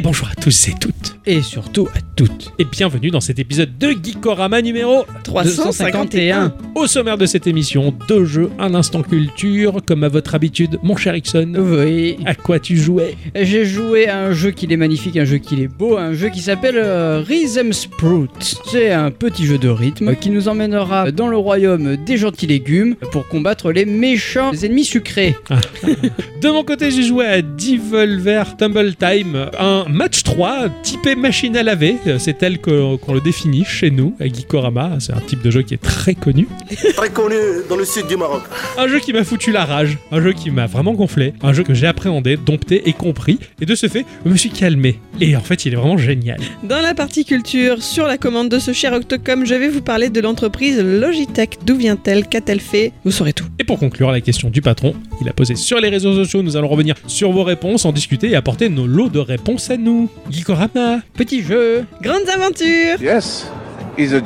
Bonjour à tous et toutes, Et surtout à toutes. et bienvenue dans cet épisode de Geekorama numéro 351. Au sommaire de cette émission, deux jeux, un instant culture, comme à votre habitude, mon cher Ixon. Oui. À quoi tu jouais? J'ai joué à un jeu qui est magnifique, un jeu qui est beau, un jeu qui s'appelle euh, Rhythm Sprout. C'est un petit jeu de rythme qui nous emmènera dans le royaume des gentils légumes pour combattre les méchants ennemis sucrés. De mon côté, j'ai joué à Devolver Tumble Time, un match 3 typé machine à laver. C'est tel qu'on le définit chez nous, à Geekorama. C'est un type de jeu qui est très connu. très connu dans le sud du Maroc. Un jeu qui m'a foutu la rage, un jeu qui m'a vraiment gonflé, un jeu que j'ai appréhendé, dompté et compris. Et de ce fait, je me suis calmé. Et en fait, il est vraiment génial. Dans la partie culture, sur la commande de ce cher Octocom, je vais vous parler de l'entreprise Logitech. D'où vient-elle? Qu'a-t-elle fait? Vous saurez tout. Et pour conclure, la question du patron, il a posé sur les réseaux sociaux. Nous allons revenir sur vos réponses, en discuter et apporter nos lots de réponses à nous. Petit jeu. Grandes aventures. Yes, he's a.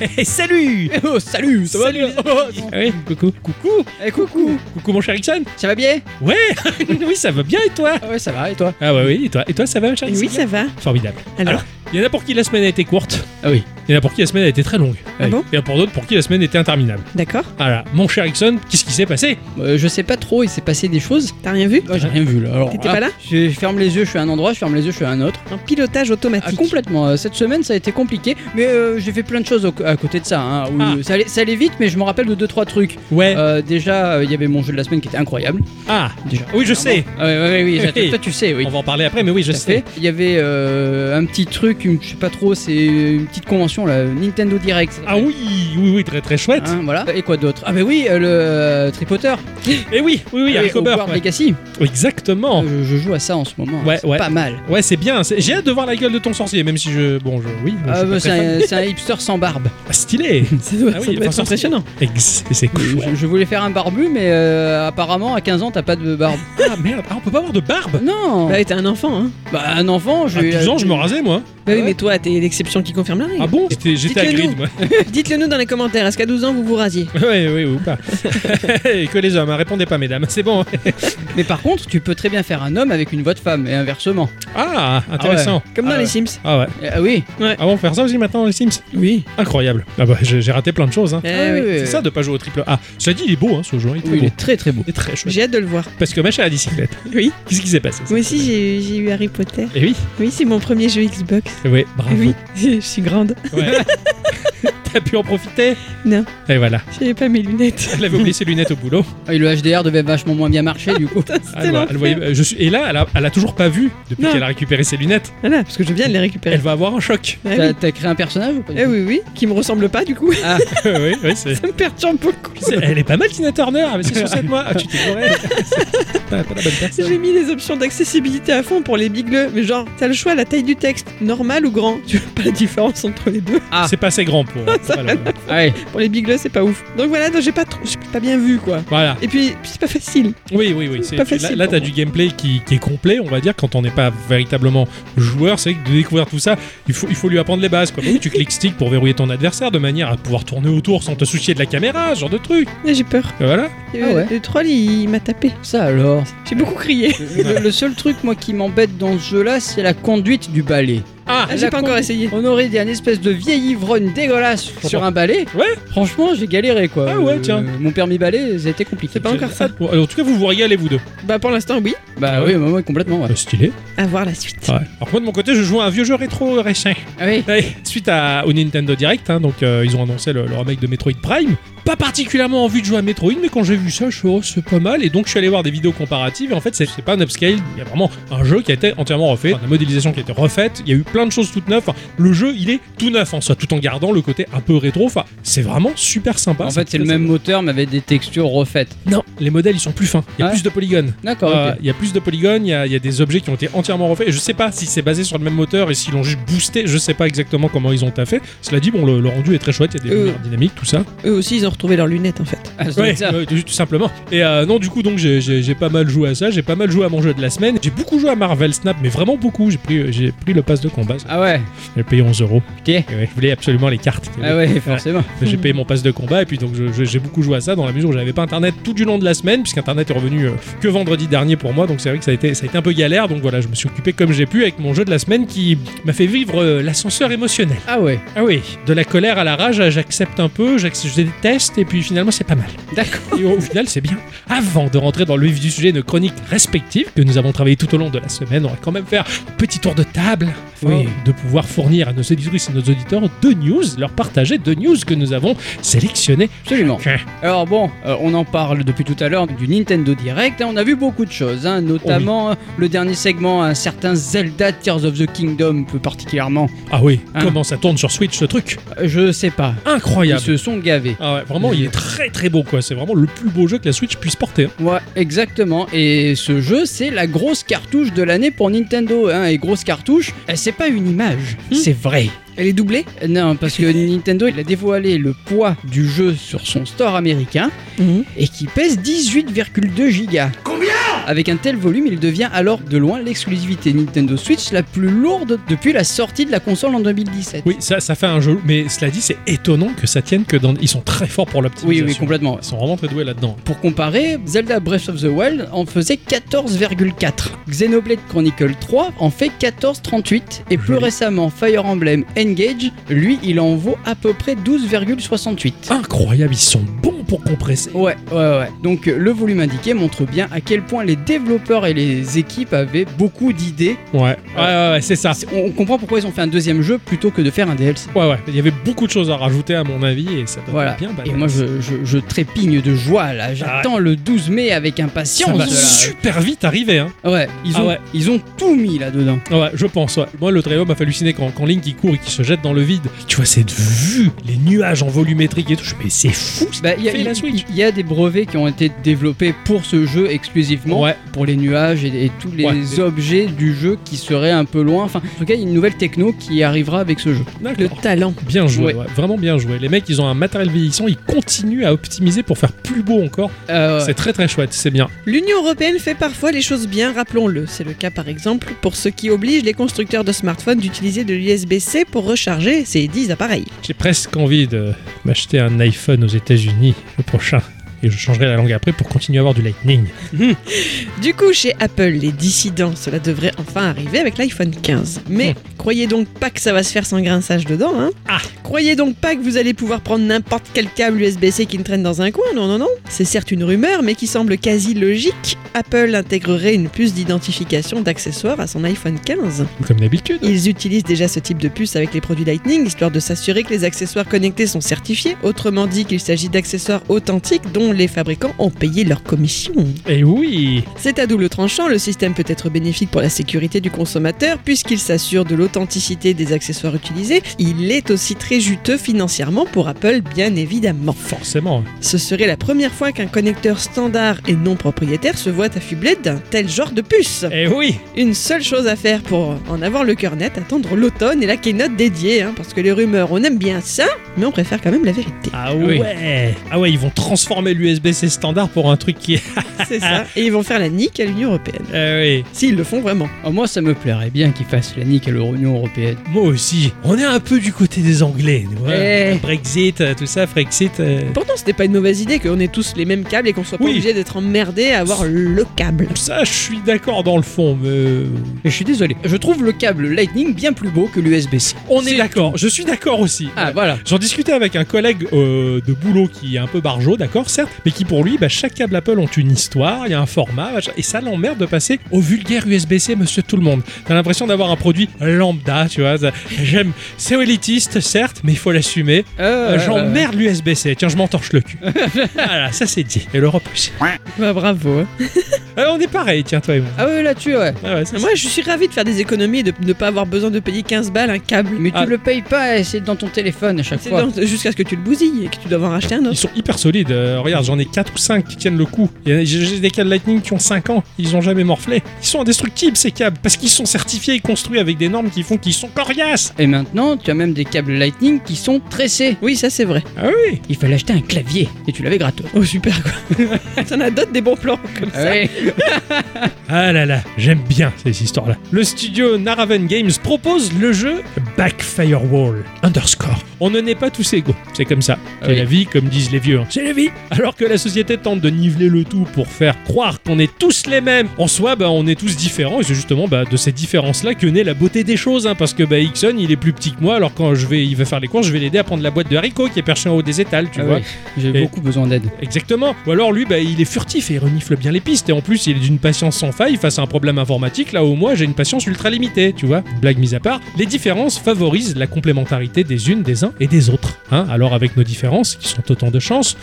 Hey, salut. Oh, salut, ça va Salut. bien? Ah Oui, coucou. Coucou. Eh, coucou, Coucou. Mon cher Ixon. Ça va bien? Ouais. Oui, ça va bien et toi? Ah ouais, ça va, et toi? Ah ouais, oui, et toi, et toi ça va mon cher Oui, ça va. Formidable. Alors, Il y en a pour qui la semaine a été courte, Ah oui. il y en a pour qui la semaine a été très longue. Ah bon Il y en a pour d'autres pour qui la semaine était interminable. D'accord. Voilà, mon cher Ixon, qu'est-ce qui s'est passé? Euh, Je sais pas trop, il s'est passé des choses. T'as rien vu? Ah, j'ai rien vu là. Alors, T'étais là, pas là? je, je ferme les yeux, je suis à un endroit, je ferme les yeux, je suis à un autre. Un pilotage Ah, automatique. complètement. Euh, Cette semaine, ça a été compliqué, mais euh, j'ai fait plein de choses au- à côté de ça. hein, où Ah. ça, allait, ça allait vite, mais je me rappelle de deux trois trucs. Ouais. Euh, déjà, euh, il y avait mon jeu de la semaine qui était incroyable. Ah Déjà. Oui, je sais. Ah ouais, ouais, ouais, oui, toi tu sais, oui. On va en parler après, mais oui, je Tout à sais. fait. Il y avait euh, un petit truc, une- je sais pas trop, c'est une petite convention là, Nintendo Direct. Ah oui, oui, oui, très très chouette. Hein, voilà. Et quoi d'autre? Ah bah oui, euh, le euh, tripoteur. Et oui, oui, oui, Harry Cobber, Hogwarts ouais. Legacy. Exactement. Euh, je, je joue à ça en ce moment. Ouais, C'est ouais. Pas mal. Ouais, c'est bien. J'ai hâte de voir la gueule de ton sorcier, même si je. Bon, je. Oui, Ah, bah, c'est un, hipster sans barbe. Ah, stylé. Ça doit, Ah oui, ça doit être impressionnant. C'est cool. Je, je voulais faire un barbu, mais euh, apparemment à 15 ans t'as pas de barbe. Ah merde, ah, on peut pas avoir de barbe? Non Bah, t'es un enfant, hein. Bah un enfant, je À 12 ans, je me rasais, moi. Bah oui, Ouais. mais toi, t'es l'exception qui confirme la règle. Ah bon J'étais j'étais à Dites-le grid, moi. Dites-le nous dans les commentaires. Est-ce qu'à 12 ans, vous vous rasiez? Ouais, oui, ou pas. Et que les hommes, hein, répondez pas, mesdames. C'est bon. Mais par contre, tu peux très bien faire un homme avec une voix de femme et inversement. Ah, intéressant. Comme dans Ah les. Sims. Ah ouais. Ah oui. Ah bon, faire ça aussi maintenant dans les Sims? Oui. Incroyable. Ah bah, j'ai j'ai raté plein de choses. Hein. Eh Ah oui. oui. C'est ça de pas jouer au triple A. Cela dit, il est beau, hein, ce jeu. Il est très Oui, il beau. est très très beau. Il est très chouette. J'ai hâte de le voir. Parce que ma chère à bicyclette. Oui. Qu'est-ce qui s'est passé Moi aussi, j'ai j'ai eu Harry Potter. Et oui, Oui, c'est mon premier jeu Xbox. Oui, bravo. Oui, je suis grande. Ouais. T'as pu en profiter Non. Et voilà. J'avais pas mes lunettes. Elle avait oublié ses lunettes au boulot. Ah, et le HDR devait vachement moins bien marcher du coup. Ah, elle voit- elle l'enfer. voyait- je suis, et là, elle a, elle a toujours pas vu depuis Non. qu'elle a récupéré ses lunettes. Voilà, parce que je viens de les récupérer. Elle va avoir un choc. Ah T'as oui. t'as créé un personnage ou pas du Eh tout oui, oui, qui me ressemble pas du coup. Ah, oui, oui, c'est. Ça me perturbe beaucoup. c'est- Elle est pas mal, Tina Turner, mais c'est sur 7 mois. Ah, tu t'es gouré. pas, pas la bonne personne. J'ai mis les options d'accessibilité à fond pour les bigleux, mais genre, t'as le choix, la taille du texte, normal ou grand? Tu vois pas la différence entre les deux Ah. C'est pas assez grand pour. pour elle. ouais. Pour les bigleux, c'est pas ouf. Donc voilà, donc j'ai pas trop, j'ai pas bien vu quoi. Voilà. Et puis, puis c'est pas facile. Oui, oui, oui. c'est- pas tu- facile là, t'as moi. du gameplay qui, qui est complet, on va dire, quand on n'est pas véritablement joueur. C'est vrai que de découvrir tout ça, il faut, il faut lui apprendre les bases. Quoi. Bah tu cliques stick pour verrouiller ton adversaire de manière à pouvoir tourner autour sans te soucier de la caméra, ce genre de truc. J'ai peur. Et voilà. Et, Ah euh, ouais. Le troll, il, il m'a tapé. Ça alors. J'ai beaucoup crié. Le, le seul truc moi qui m'embête dans ce jeu là, c'est la conduite du balai. Ah, Ah, j'ai pas encore essayé. On aurait dit un espèce de vieil ivrogne dégueulasse sur un balai. Ouais. Franchement, j'ai galéré quoi. Ah ouais, tiens. Mon permis balai, ça a été compliqué. C'est pas encore ça. Alors, en tout cas, vous vous régalez, vous deux. Bah, pour l'instant, oui. Bah oui, moi, moi, complètement. Ouais. Euh, stylé. À voir la suite. Ouais. Alors, moi, de mon côté, je joue à un vieux jeu rétro récent. Ah oui. Ouais, suite à, au Nintendo Direct, hein, donc euh, ils ont annoncé le, le remake de Metroid Prime. Pas particulièrement envie de jouer à Metroid, mais quand j'ai vu ça, je suis oh, c'est pas mal. Et donc je suis allé voir des vidéos comparatives. Et en fait, c'est pas un upscale, il y a vraiment un jeu qui a été entièrement refait, la modélisation qui a été refaite. Il y a eu plein de choses toutes neuves. Enfin, le jeu, il est tout neuf en soi, tout en gardant le côté un peu rétro. Enfin, c'est vraiment super sympa. En fait, c'est le même moteur, mais avec des textures refaites. non, les modèles ils sont plus fins. Il y a Ouais. plus de polygones. D'accord. Euh. Il y a plus de polygones, il y a, il y a des objets qui ont été entièrement refaits. Et je sais pas si c'est basé sur le même moteur et s'ils l'ont juste boosté. Je sais pas exactement comment ils ont taffé. Cela dit, bon, le, le rendu est très chouette. Il y a des Euh. dynamiques, tout ça. Eux aussi, ils ont retrouver leurs lunettes en fait. Ah, Ouais, ouais, tout tout simplement. Et euh, non, du coup, donc j'ai- j'ai j'ai pas mal joué à ça. J'ai pas mal joué à mon jeu de la semaine. J'ai beaucoup joué à Marvel Snap, mais vraiment beaucoup. J'ai pris, euh, j'ai pris le pass de combat. Ah ouais, J'ai payé 11 euros. ok. Et ouais, je voulais absolument les cartes. Ah ouais, forcément. J'ai payé mon pass de combat et puis donc je- je- j'ai beaucoup joué à ça dans la mesure où j'avais pas internet tout du long de la semaine puisqu'internet est revenu euh, que vendredi dernier pour moi donc c'est vrai que ça a été ça a été un peu galère donc voilà je me suis occupé comme j'ai pu avec mon jeu de la semaine qui m'a fait vivre euh, l'ascenseur émotionnel. Ah ouais, Ah oui, de la colère à la rage, j'accepte un peu, j'ac- je déteste et puis finalement c'est pas mal. d'accord. Et au final, c'est bien. Avant de rentrer dans le vif du sujet, nos chroniques respectives que nous avons travaillées tout au long de la semaine, on va quand même faire un petit tour de table afin Oui. de pouvoir fournir à nos auditrices et nos auditeurs deux news, leur partager deux news que nous avons sélectionnées. Absolument. Alors bon, euh, on en parle depuis tout à l'heure du Nintendo Direct. hein, on a vu beaucoup de choses, hein, notamment euh, le dernier segment, un certain Zelda Tears of the Kingdom, plus particulièrement. Ah oui, Hein. comment ça tourne sur Switch ce truc? Euh, je sais pas. Ils Incroyable. se sont gavés. Ah ouais, vraiment, il est très très beau quoi. C'est vraiment le plus beau jeu que la Switch puisse porter. hein. Ouais, exactement. Et ce jeu, c'est la grosse cartouche de l'année pour Nintendo. Hein. Et grosse cartouche, euh, c'est pas une image, Hmm. c'est vrai. Elle est doublée Euh, Non, parce que Nintendo, il a dévoilé le poids du jeu sur son store américain et qui pèse 18,2 gigas. Combien Avec un tel volume, il devient alors de loin l'exclusivité Nintendo Switch la plus lourde depuis la sortie de la console en 2017. Oui, ça, ça fait un jeu, mais cela dit, c'est étonnant que ça tienne que dans. Ils sont très forts pour oui, l'optimisation. oui, complètement. Ils sont vraiment très doués là-dedans. Pour comparer, Zelda Breath of the Wild en faisait 14,4. Xenoblade Chronicle 3 en fait 14,38. Et plus récemment, Fire Emblem Engage, lui, il en vaut à peu près 12,68. Incroyable, ils sont bons pour compresser. Ouais, ouais, ouais. Donc euh, le volume indiqué montre bien à quel point les développeurs et les équipes avaient beaucoup d'idées. Ouais, ouais, ouais, ouais, c'est ça. On comprend pourquoi ils ont fait un deuxième jeu plutôt que de faire un DLC. Ouais, ouais, il y avait beaucoup de choses à rajouter à mon avis et ça doit Voilà. être bien Et badass. moi, je, je- je trépigne de joie là. J'attends le 12 mai avec ça impatience. va là. super vite arriver, hein. Ouais, ils Ah ont, ouais. ils ont tout mis là-dedans. Ouais, je pense, ouais. Moi, le trailer m'a fait halluciner quand, quand Link il court et qu'il se jette dans le vide. Tu vois cette vue, les nuages en volumétrique et tout. Je me dis, mais c'est fou Bah, Il y, fait la il- Switch. il y a des brevets qui ont été développés pour ce jeu exclusivement, Ouais, pour les nuages et, et tous les Ouais. objets du jeu qui seraient un peu loin. Enfin, en tout cas, il y a une nouvelle techno qui arrivera avec ce jeu. Le talent. Bien joué, Ouais. ouais, vraiment bien joué. Les mecs, ils ont un matériel vieillissant, ils continuent à optimiser pour faire plus beau encore. Euh, C'est très très chouette, c'est bien. L'Union Européenne fait parfois les choses bien, rappelons-le. C'est le cas par exemple pour ce qui oblige les constructeurs de smartphones d'utiliser de l'USB-C pour recharger ces 10 appareils. J'ai presque envie de m'acheter un iPhone aux États-Unis le prochain. Et je changerai la langue après pour continuer à avoir du Lightning. Du coup, chez Apple, les dissidents, cela devrait enfin arriver avec l'iPhone 15. Mais Hmm. croyez donc pas que ça va se faire sans grinçage dedans, hein Ah. Croyez donc pas que vous allez pouvoir prendre n'importe quel câble USB-C qui ne traîne dans un coin, non, non, non. C'est certes une rumeur, mais qui semble quasi logique. Apple intégrerait une puce d'identification d'accessoires à son iPhone 15. Comme d'habitude. Ils utilisent déjà ce type de puce avec les produits Lightning, histoire de s'assurer que les accessoires connectés sont certifiés. Autrement dit qu'il s'agit d'accessoires authentiques dont les fabricants ont payé leur commission. Et Eh oui C'est à double tranchant, le système peut être bénéfique pour la sécurité du consommateur puisqu'il s'assure de l'authenticité des accessoires utilisés. Il est aussi très juteux financièrement pour Apple, bien évidemment. Forcément. Ce serait la première fois qu'un connecteur standard et non propriétaire se voit affublé d'un tel genre de puce. Et Eh oui Une seule chose à faire pour en avoir le cœur net, attendre l'automne et la keynote dédiée, hein, parce que les rumeurs, on aime bien ça, mais on préfère quand même la vérité. Ah Oui. ouais Ah ouais, ils vont transformer l'USB-C standard pour un truc qui est... C'est ça. Et ils vont faire la nique à l'Union Européenne. Ah oui S'ils le font vraiment. oh, moi, ça me plairait bien qu'ils fassent la nique à l'Union Européenne. Moi aussi, on est un peu du côté des Anglais, tu vois. Eh. Brexit, euh, tout ça, Frexit. euh, Pourtant, c'était pas une mauvaise idée qu'on ait tous les mêmes câbles et qu'on soit pas Oui. obligé d'être emmerdé à avoir le câble. Ça, je suis d'accord dans le fond, mais euh, je suis désolé. Je trouve le câble Lightning bien plus beau que l'USB-C. on est d'accord. Je suis d'accord aussi. Ah, Euh, voilà. J'en discutais avec un collègue euh, de boulot qui est un peu barjot, d'accord, certes, mais qui pour lui, bah, chaque câble Apple ont une histoire, il y a un format, et ça l'emmerde de passer au vulgaire USB-C, monsieur tout le monde. T'as l'impression d'avoir un produit lambda, tu vois. J'aime, c'est élitiste, certes, mais il faut l'assumer. Euh, J'emmerde l'USB-C, tiens, je m'entorche le cul. voilà, ça c'est dit. Et l'Europe aussi. Bah, bravo. hein. Euh, on est pareil, tiens, toi et moi. Ah ouais, là-dessus, ouais. Ah ouais, Moi, je suis ravi de faire des économies et de ne pas avoir besoin de payer 15 balles un câble. Mais tu Ah. le payes pas, c'est dans ton téléphone à chaque fois. dans- jusqu'à ce que tu le bousilles et que tu dois en racheter un Ils autre. sont hyper solides. Euh, regarde, regarde, j'en ai 4 ou 5 qui tiennent le coup. J'ai des câbles Lightning qui ont 5 ans, ils ont jamais morflé. Ils sont indestructibles ces câbles, parce qu'ils sont certifiés et construits avec des normes qui font qu'ils sont coriaces. Et maintenant, tu as même des câbles Lightning qui sont tressés. Oui, ça c'est vrai. Ah oui Il fallait acheter un clavier et tu l'avais gratos. Oh super quoi. T'en as d'autres des bons plans comme ça. Ah là là, j'aime bien ces histoires-là. Le studio Naraven Games propose le jeu Backfirewall Underscore. On ne naît pas tous égaux, c'est comme ça. C'est Oui. la vie, comme disent les vieux. hein. C'est la vie Alors que la société tente de niveler le tout pour faire croire qu'on est tous les mêmes, en soi, bah, on est tous différents, et c'est justement bah, de ces différences-là que naît la beauté des choses, hein, parce que bah, Ixon, il est plus petit que moi, alors quand je vais, il va faire les courses, je vais l'aider à prendre la boîte de haricots qui est perchée en haut des étals, tu Ah vois. ouais, J'ai Et- beaucoup besoin d'aide. Exactement. Ou alors lui, bah, il est furtif et il renifle bien les pistes. Et en plus, il est d'une patience sans faille face à un problème informatique, là où moi, j'ai une patience ultra limitée, tu vois. Blague mise à part, les différences favorisent la complémentarité des unes, des uns et des autres. Hein Alors avec nos différences, qui sont autant de chances,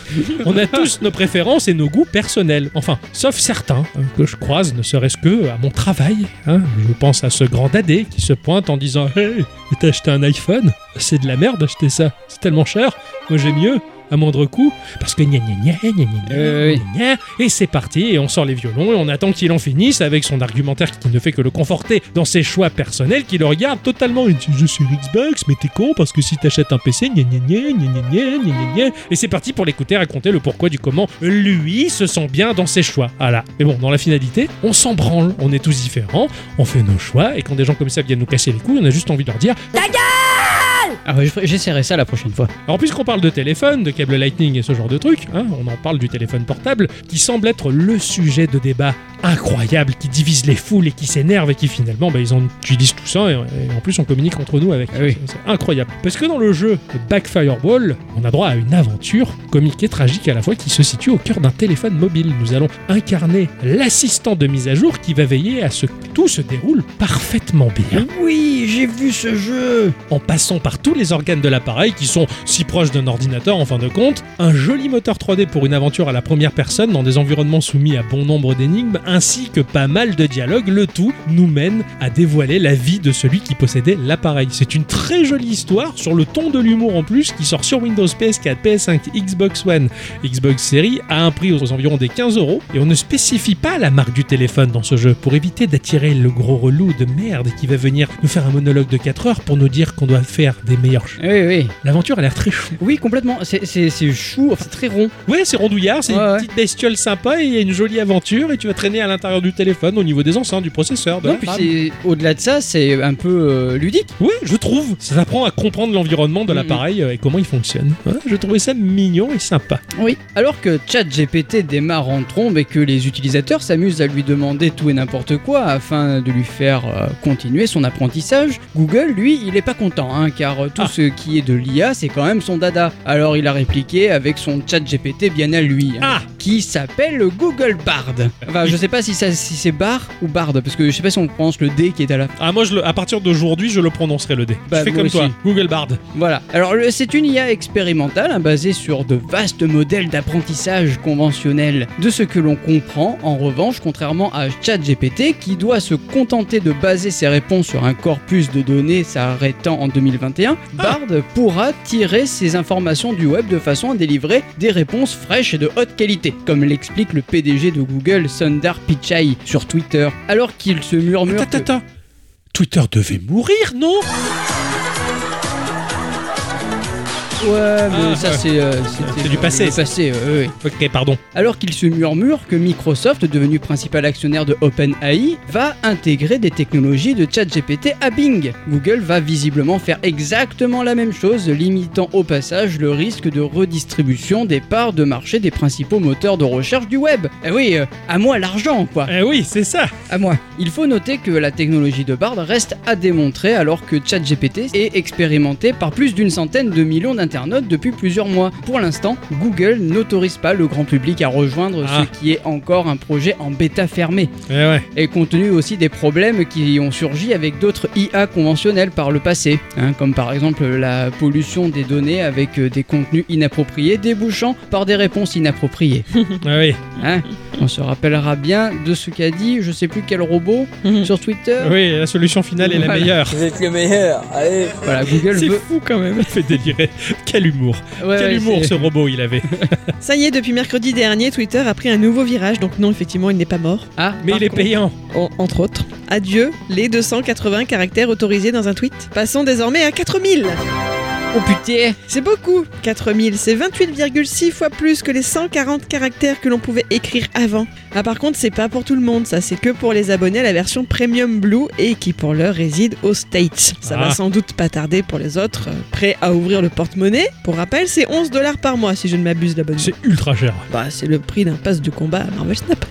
on a tous nos préférences et nos goûts personnels. Enfin, sauf certains hein, que je croise, ne serait-ce que à mon travail. hein. Je pense à ce grand dadé qui se pointe en disant Hey, t'as acheté un iPhone? C'est de la merde d'acheter ça. C'est tellement cher. Moi, j'ai mieux moindre coût, parce que gna gna gna gna gna, euh, gna, oui. et c'est parti, et on sort les violons, et on attend qu'il en finisse avec son argumentaire qui ne fait que le conforter dans ses choix personnels, qui le regarde totalement, je suis Xbox, mais t'es con, parce que si t'achètes un PC, gna gna gna gna gna gna gna et c'est parti pour l'écouter raconter le pourquoi du comment lui se sent bien dans ses choix. Voilà. Mais bon, dans la finalité, on s'en branle, on est tous différents, on fait nos choix, et quand des gens comme ça viennent nous casser les couilles, on a juste envie de leur dire Ta ah ouais, je- j'essaierai ça la prochaine fois. alors puisqu'on parle de téléphone, de câble Lightning et ce genre de trucs, hein, on en parle du téléphone portable, qui semble être le sujet de débat incroyable, qui divise les foules et qui s'énerve et qui finalement, bah, ils en utilisent tout ça et, et en plus on communique entre nous avec. Ah oui. C'est c'est incroyable. Parce que dans le jeu Backfireball, on a droit à une aventure comique et tragique à la fois qui se situe au cœur d'un téléphone mobile. Nous allons incarner l'assistant de mise à jour qui va veiller à ce que tout se déroule parfaitement bien Oui, j'ai vu ce jeu. en passant par tous les organes de l'appareil qui sont si proches d'un ordinateur en fin de compte, un joli moteur 3D pour une aventure à la première personne dans des environnements soumis à bon nombre d'énigmes, ainsi que pas mal de dialogues, le tout nous mène à dévoiler la vie de celui qui possédait l'appareil. C'est une très jolie histoire sur le ton de l'humour en plus qui sort sur Windows PS4, PS5, Xbox One, Xbox Series à un prix aux environs des 15 euros et on ne spécifie pas la marque du téléphone dans ce jeu. Pour éviter d'attirer le gros relou de merde qui va venir nous faire un monologue de 4 heures pour nous dire qu'on doit faire des meilleurs choix. Oui, oui. L'aventure a l'air très chou. Oui, complètement. C'est- C'est c'est chou, enfin, c'est très rond. Ouais, c'est rondouillard, c'est Ouais, une ouais. petite bestiole sympa et il y a une jolie aventure et tu vas traîner à l'intérieur du téléphone au niveau des enceintes, du processeur. De Non, la puis c'est au-delà de ça, c'est un peu euh, ludique. Ouais, je trouve. Ça t'apprend à comprendre l'environnement de Mhm. l'appareil euh, et comment il fonctionne. Ouais, je trouvais ça mignon et sympa. Oui. Alors que ChatGPT démarre en trombe et que les utilisateurs s'amusent à lui demander tout et n'importe quoi afin de lui faire euh, continuer son apprentissage, Google, lui, il est pas content, hein, car euh, tout Ah. ce qui est de l'IA, c'est quand même son dada. Alors il a répliqué avec son ChatGPT bien à lui, hein, Ah qui s'appelle Google Bard. Enfin, je sais pas si, ça- si c'est Bar ou Bard, parce que je sais pas si on prononce le D qui est à la Ah, moi, je le- à partir d'aujourd'hui, je le prononcerai le D. Bah, je fais comme aussi. toi, Google Bard. Voilà. Alors, c'est une IA expérimentale hein, basée sur de vastes modèles d'apprentissage conventionnels de ce que l'on comprend. En revanche, contrairement à ChatGPT qui doit se contenter de baser ses réponses sur un corpus de données s'arrêtant en 2021, Bard pourra tirer ses informations du web de façon à délivrer des réponses fraîches et de haute qualité, comme l'explique le PDG de Google, Sundar Pichai, sur Twitter, alors qu'il se murmure. Attends, que- attends. Twitter devait mourir, non? Ouais, mais Ah, ça ouais. c'est euh, c'était C'est du passé, Le ça. passé, ouais, ouais. Ok, pardon. Alors qu'il se murmure que Microsoft, devenu principal actionnaire de OpenAI, va intégrer des technologies de ChatGPT à Bing. Google va visiblement faire exactement la même chose, limitant au passage le risque de redistribution des parts de marché des principaux moteurs de recherche du web. Eh oui, euh, à moi l'argent, quoi. Eh oui, c'est ça. À moi. Il faut noter que la technologie de Bard reste à démontrer alors que ChatGPT est expérimenté par plus d'une centaine de millions depuis plusieurs mois. Pour l'instant, Google n'autorise pas le grand public à rejoindre Ah. ce qui est encore un projet en bêta fermé. Eh ouais. Et compte tenu aussi des problèmes qui ont surgi avec d'autres IA conventionnels par le passé, hein, comme par exemple la pollution des données avec euh, des contenus inappropriés débouchant par des réponses inappropriées. Ah oui. Hein On se rappellera bien de ce qu'a dit, je sais plus quel robot, Mhm. sur Twitter. Oui, la solution finale est la meilleure. Vous êtes le meilleur, allez Voilà, Google C'est veut. fou quand même. Ça fait délirer. Quel humour. Ouais, Quel ouais, humour ce robot il avait. Ça y est, depuis mercredi dernier, Twitter a pris un nouveau virage, donc non, effectivement, il n'est pas mort, Ah, Mais il est contre- payant. en- entre autres. Adieu les 280 caractères autorisés dans un tweet. Passons désormais à 4000 Oh putain C'est beaucoup 4000, c'est 28,6 fois plus que les 140 caractères que l'on pouvait écrire avant. Ah par contre, c'est pas pour tout le monde, ça c'est que pour les abonnés à la version Premium Blue et qui pour l'heure résident aux States. Ça Ah. va sans doute pas tarder pour les autres, euh, prêts à ouvrir le porte-monnaie. Pour rappel, c'est 11 dollars par mois si je ne m'abuse d'abonnement. C'est ultra cher. Bah, c'est le prix d'un pass de combat à Marvel Snap.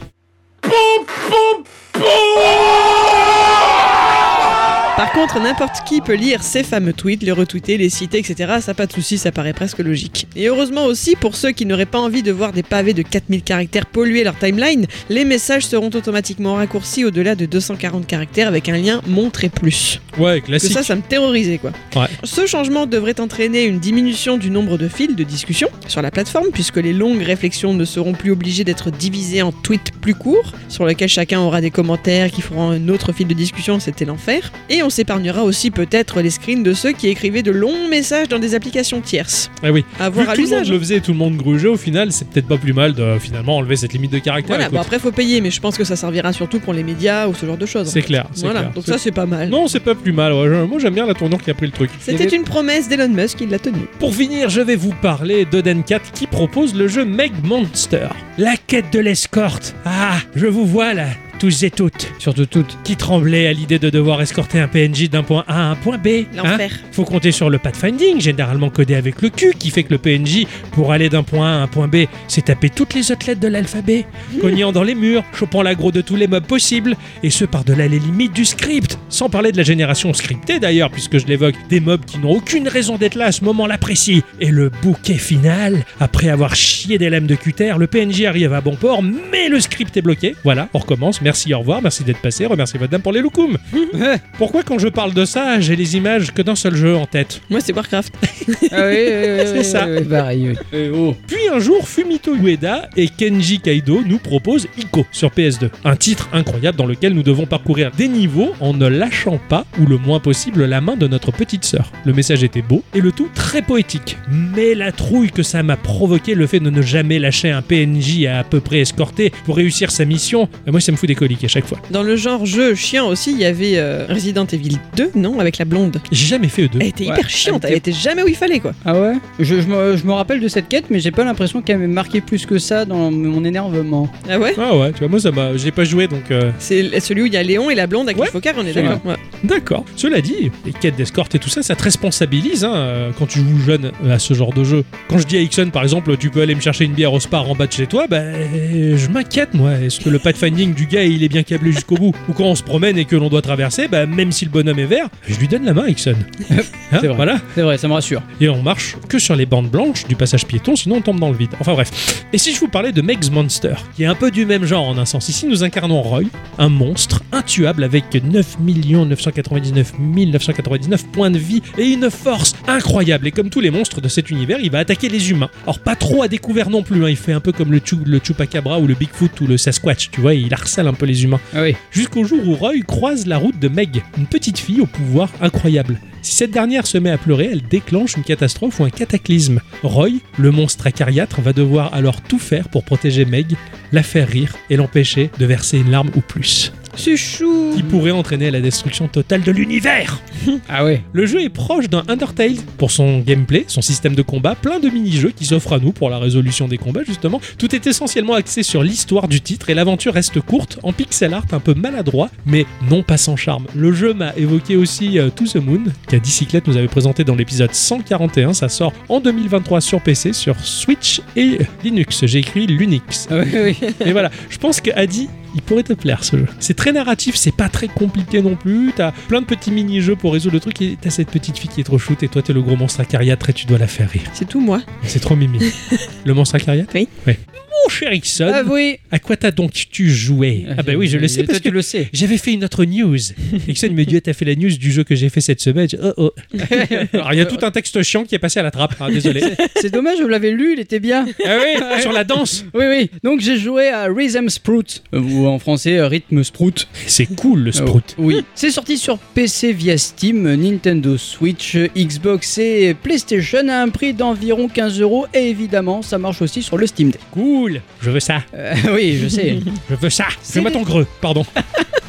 Par contre, n'importe qui peut lire ces fameux tweets, les retweeter, les citer, etc. Ça pas de souci, ça paraît presque logique. Et heureusement aussi, pour ceux qui n'auraient pas envie de voir des pavés de 4000 caractères polluer leur timeline, les messages seront automatiquement raccourcis au-delà de 240 caractères avec un lien montrer plus. Ouais, Que classique. ça, ça me terrorisait quoi. Ouais. Ce changement devrait entraîner une diminution du nombre de fils de discussion sur la plateforme, puisque les longues réflexions ne seront plus obligées d'être divisées en tweets plus courts, sur lesquels chacun aura des commentaires qui feront un autre fil de discussion, c'était l'enfer. Et on s'épargnera aussi peut-être les screens de ceux qui écrivaient de longs messages dans des applications tierces. Ah oui. À Vu voir que à tout le monde le faisait et tout le monde grugeait, au final, c'est peut-être pas plus mal de finalement enlever cette limite de caractère. Voilà, bon après faut payer, mais je pense que ça servira surtout pour les médias ou ce genre de choses. c'est clair. Voilà, clair. donc ça c'est pas mal. Non, c'est pas plus mal. ouais. Moi, j'aime bien la tournure qui a pris le truc. C'était une promesse d'Elon Musk, il l'a tenue. Pour finir, je vais vous parler d'Oden 4 qui propose le jeu Meg Monster. La quête de l'escorte. Ah, je vous vois là, tous et toutes, Surtout toutes. qui tremblaient à l'idée de devoir escorter un PNJ d'un point A à un point B. hein. L'enfer. Faut compter sur le pathfinding, généralement codé avec le Q, qui fait que le PNJ, pour aller d'un point A à un point B, s'est tapé toutes les autres lettres de l'alphabet, cognant dans les murs, chopant l'aggro de tous les mobs possibles, et ce par-delà les limites du script. Sans parler de la génération scriptée d'ailleurs, puisque je l'évoque, des mobs qui n'ont aucune raison d'être là à ce moment-là précis. Et le bouquet final, après avoir chié des lames de cutter, le PNJ arrive à bon port, mais le script est bloqué. Voilà, on recommence. Merci, au revoir, merci d'être passé, remerciez votre dame pour les loukoums. Pourquoi quand je parle de ça, j'ai les images que d'un seul jeu en tête? Moi c'est Warcraft. Ah oui, oui, oui, C'est oui, ça. pareil. oui. Eh, oh. Puis un jour, Fumito Ueda et Kenji Kaido nous proposent Ico sur PS2. Un titre incroyable dans lequel nous devons parcourir des niveaux en ne lâchant pas, ou le moins possible, la main de notre petite sœur. Le message était beau et le tout très poétique. Mais la trouille que ça m'a provoqué, le fait de ne jamais lâcher un PNJ à à peu près escorté pour réussir sa mission, euh, moi ça me fout des à chaque fois. Dans le genre jeu chiant aussi, il y avait euh, Resident Evil 2, non Avec la blonde. J'ai jamais fait eux deux. Elle était Ouais, hyper chiante, elle elle était- jamais où il fallait quoi. Ah ouais? Je, je me, je me rappelle de cette quête, mais j'ai pas l'impression qu'elle m'ait marqué plus que ça dans mon énervement. Ah ouais? Ah ouais, tu vois, moi ça m'a. J'ai pas joué donc. euh, C'est celui où il y a Léon et la blonde avec Ouais, le focard, on est c'est d'accord Ouais. D'accord. Cela dit, les quêtes d'escorte et tout ça, ça te responsabilise hein, euh, quand tu joues jeune à ce genre de jeu. Quand je dis à Ixon, par exemple, tu peux aller me chercher une bière au spar en bas de chez toi, bah, euh, je m'inquiète, moi. Est-ce que le pathfinding du gars, il est bien câblé jusqu'au bout Ou quand on se promène et que l'on doit traverser, bah, même si le bonhomme est vert, je lui donne la main, Ixon. Hein, C'est vrai. Voilà. C'est vrai, ça me rassure. Et on marche que sur les bandes blanches du passage piéton, sinon on tombe dans le vide. Enfin bref. Et si je vous parlais de Meg's Monster, qui est un peu du même genre en un sens, ici nous incarnons Roy, un monstre intuable avec 9 999 999 points de vie et une force incroyable. Et comme tous les monstres de cet univers, il va attaquer les humains. Alors pas trop à découvert non plus, hein, il fait un peu comme le, le Chupacabra ou le Bigfoot ou le Sasquatch, tu vois, il harcèle un peu les humains Ah oui. jusqu'au jour où Roy croise la route de Meg, une petite fille au pouvoir incroyable. Si cette dernière se met à pleurer, elle déclenche une catastrophe ou un cataclysme. Roy, le monstre acariâtre, va devoir alors tout faire pour protéger Meg, la faire rire et l'empêcher de verser une larme ou plus, C'est chou qui pourrait entraîner la destruction totale de l'univers. Ah ouais. Le jeu est proche d'un Undertale pour son gameplay, son système de combat, plein de mini-jeux qui s'offrent à nous pour la résolution des combats justement. Tout est essentiellement axé sur l'histoire du titre et l'aventure reste courte, en pixel art un peu maladroit, mais non pas sans charme. Le jeu m'a évoqué aussi euh, To the Moon, qu'à Dicyclette nous avait présenté dans l'épisode 141, ça sort en 2023 sur PC, sur Switch et Linux. J'ai écrit Lunix. Ah oui, oui. Et voilà, je pense que Adi, il pourrait te plaire ce jeu. C'est très narratif, c'est pas très compliqué non plus. T'as plein de petits mini-jeux pour résoudre le truc et t'as cette petite fille qui est trop shoot et toi t'es le gros monstre acariâtre et tu dois la faire rire. C'est tout moi. C'est trop mimi. le monstre acariâtre Oui. Ouais. Mon cher Ixon, Ah oui à quoi t'as donc tu joué? Ah bah oui, je le sais parce que tu le sais. j'avais fait une autre news. Ixon me dit, t'as fait la news du jeu que j'ai fait cette semaine. Oh oh. Alors il y a tout un texte chiant qui est passé à la trappe, hein, désolé. C'est dommage, je l'avais lu, il était bien. Ah oui, sur la danse. Oui, oui. Donc j'ai joué à Rhythm Sprout, euh, ou en français euh, Rythme Sprout. C'est cool le sprout. Oh, oui. C'est sorti sur PC via Steam, Nintendo Switch, Xbox et PlayStation à un prix d'environ 15 euros. Et évidemment, ça marche aussi sur le Steam Deck. Cool. Je veux ça. Euh, oui, je sais. Je veux ça. C'est Fais-moi ton greu. Pardon.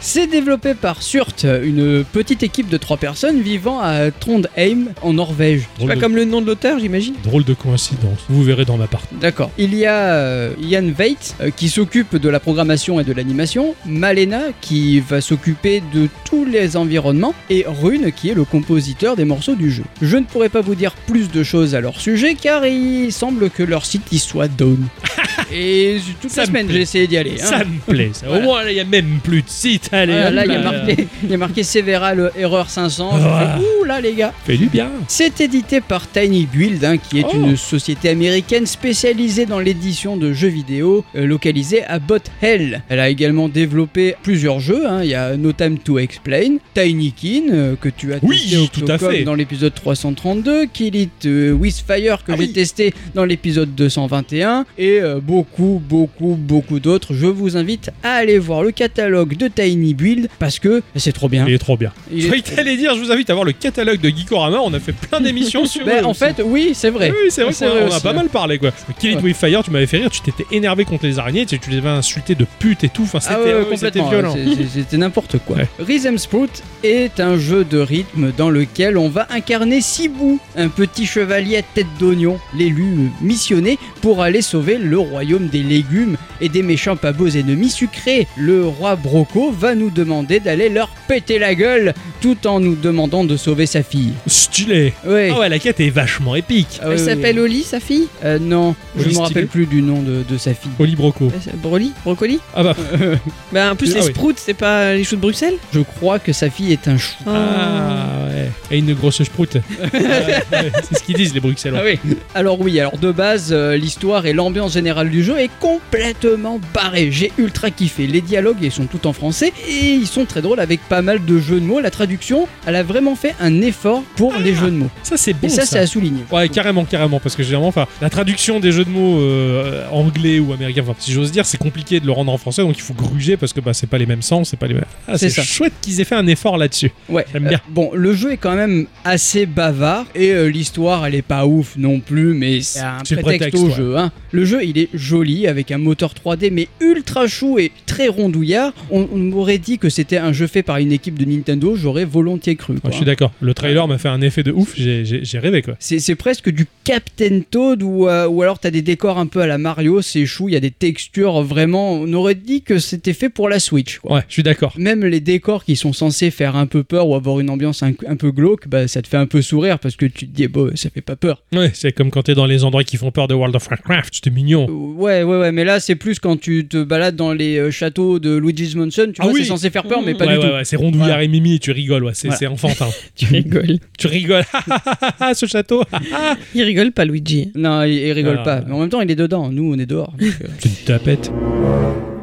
C'est développé par Surt, une petite équipe de trois personnes vivant à Trondheim, en Norvège. C'est pas de... comme le nom de l'auteur, j'imagine. drôle de coïncidence. Vous verrez dans ma partie. D'accord. Il y a euh, Ian Veit euh, qui s'occupe de la programmation et de l'animation, Malena qui va s'occuper de tous les environnements et Rune qui est le compositeur des morceaux du jeu. Je ne pourrais pas vous dire plus de choses à leur sujet car il semble que leur site y soit down. et toute Ça la me semaine plaît. j'ai essayé d'y aller. hein. Ça me plaît. Ça. Au Voilà. moins là, il y a même plus de site. Là, il y a marqué, il y a marqué Severa le erreur 500. Je Ah. fais, Ouh là les gars. Fait du bien. C'est édité par Tiny Build, hein, qui est Oh. une société américaine spécialisée dans l'édition de jeux vidéo, euh, localisée à Bot Hell. Elle a également développé plusieurs jeux. hein. Il y a No Time to Explain, Tiny Kin, euh, que tu as Oui, testé tout à fait. dans l'épisode 332, Kill It euh, With Fire, que Ah j'ai oui. testé dans l'épisode 221, et euh, beaucoup, beaucoup, beaucoup d'autres. Je vous invite à aller voir le catalogue de Tiny Build parce que c'est trop bien. Il est trop bien. Il Je croyais que t'allais dire, je vous invite à voir le catalogue de Geekorama. On a fait plein d'émissions sur. Ben, en aussi. fait, oui, c'est vrai. Oui, c'est vrai qu'on on a aussi, pas hein. mal parlé quoi. Kill It Ouais. With Fire, tu m'avais fait rire, tu t'étais énervé contre les araignées, tu, tu les avais insultés de pute et tout. Enfin, c'était Ah ouais, c'était complètement. violent. C'était n'importe quoi. Rhythm Sprout est un jeu de rythme dans lequel on va incarner Sibou, un petit chevalier à tête d'oignon, l'élu missionné pour aller sauver le royaume des légumes et des méchants pas beaux ennemis sucrés. Le roi Broco va nous demander d'aller leur péter la gueule tout en nous demandant de sauver sa fille. Stylé. Ouais. Ah ouais, la quête est vachement épique. Ah Elle s'appelle. Oli, sa fille Euh, non, je Oli me rappelle plus du nom de, de sa fille. Oli Broco. Euh, Broly Brocoli Ah bah, Bah en plus Ah les oui. sprouts, c'est pas les choux de Bruxelles Je crois que sa fille est un chou. ah ouais. Et une grosse sprout. C'est ce qu'ils disent les Bruxellois. Ah oui. Alors oui, alors de base, euh, l'histoire et l'ambiance générale du jeu est complètement barrée. J'ai ultra kiffé. Les dialogues, ils sont tout en français et ils sont très drôles avec pas mal de jeux de mots. La traduction, elle a vraiment fait un effort pour les jeux de mots. Ça c'est bon. et ça, c'est à souligner. Ouais, carrément, carrément, parce que généralement, la traduction des jeux de mots euh, anglais ou américains, si j'ose dire, c'est compliqué de le rendre en français, donc il faut gruger parce que bah, c'est pas les mêmes sens, c'est pas les mêmes. Ah, C'est chouette qu'ils aient fait un effort là-dessus. Ouais. J'aime bien. bon, le jeu est quand même assez bavard et euh, l'histoire, elle est pas ouf non plus, mais c'est un prétexte, prétexte, au ouais. jeu. hein. Le jeu, il est joli avec un moteur 3D mais ultra chou et très rondouillard. On, on m'aurait dit que c'était un jeu fait par une équipe de Nintendo, j'aurais volontiers cru. Je suis d'accord. Le trailer m'a fait un effet de ouf, j'ai- rêvé quoi. C'est presque du Captain Toad ou, euh, ou alors t'as des décors un peu à la Mario, c'est chou, il y a des textures vraiment. On aurait dit que c'était fait pour la Switch. Quoi. Ouais, je suis d'accord. Même les décors qui sont censés faire un peu peur ou avoir une ambiance un, un peu glauque, bah, ça te fait un peu sourire parce que tu te dis, eh, bon, ça fait pas peur. Ouais, c'est comme quand t'es dans les endroits qui font peur de World of Warcraft, c'était mignon. Ouais, ouais, ouais, mais là c'est plus quand tu te balades dans les euh, châteaux de Luigi's Mansion, tu Ah vois, oui. c'est censé faire peur, mais pas ouais, du ouais, tout. ouais, c'est rondouillard Voilà. et mimi et tu rigoles, ouais, c'est Voilà. c'est enfantin. Tu rigoles. tu rigoles, ce château, Il rigole pas, Luigi. Non, il, il rigole Ah. pas. Mais en même temps, il est dedans. Nous, on est dehors. donc, euh, c'est une tapette.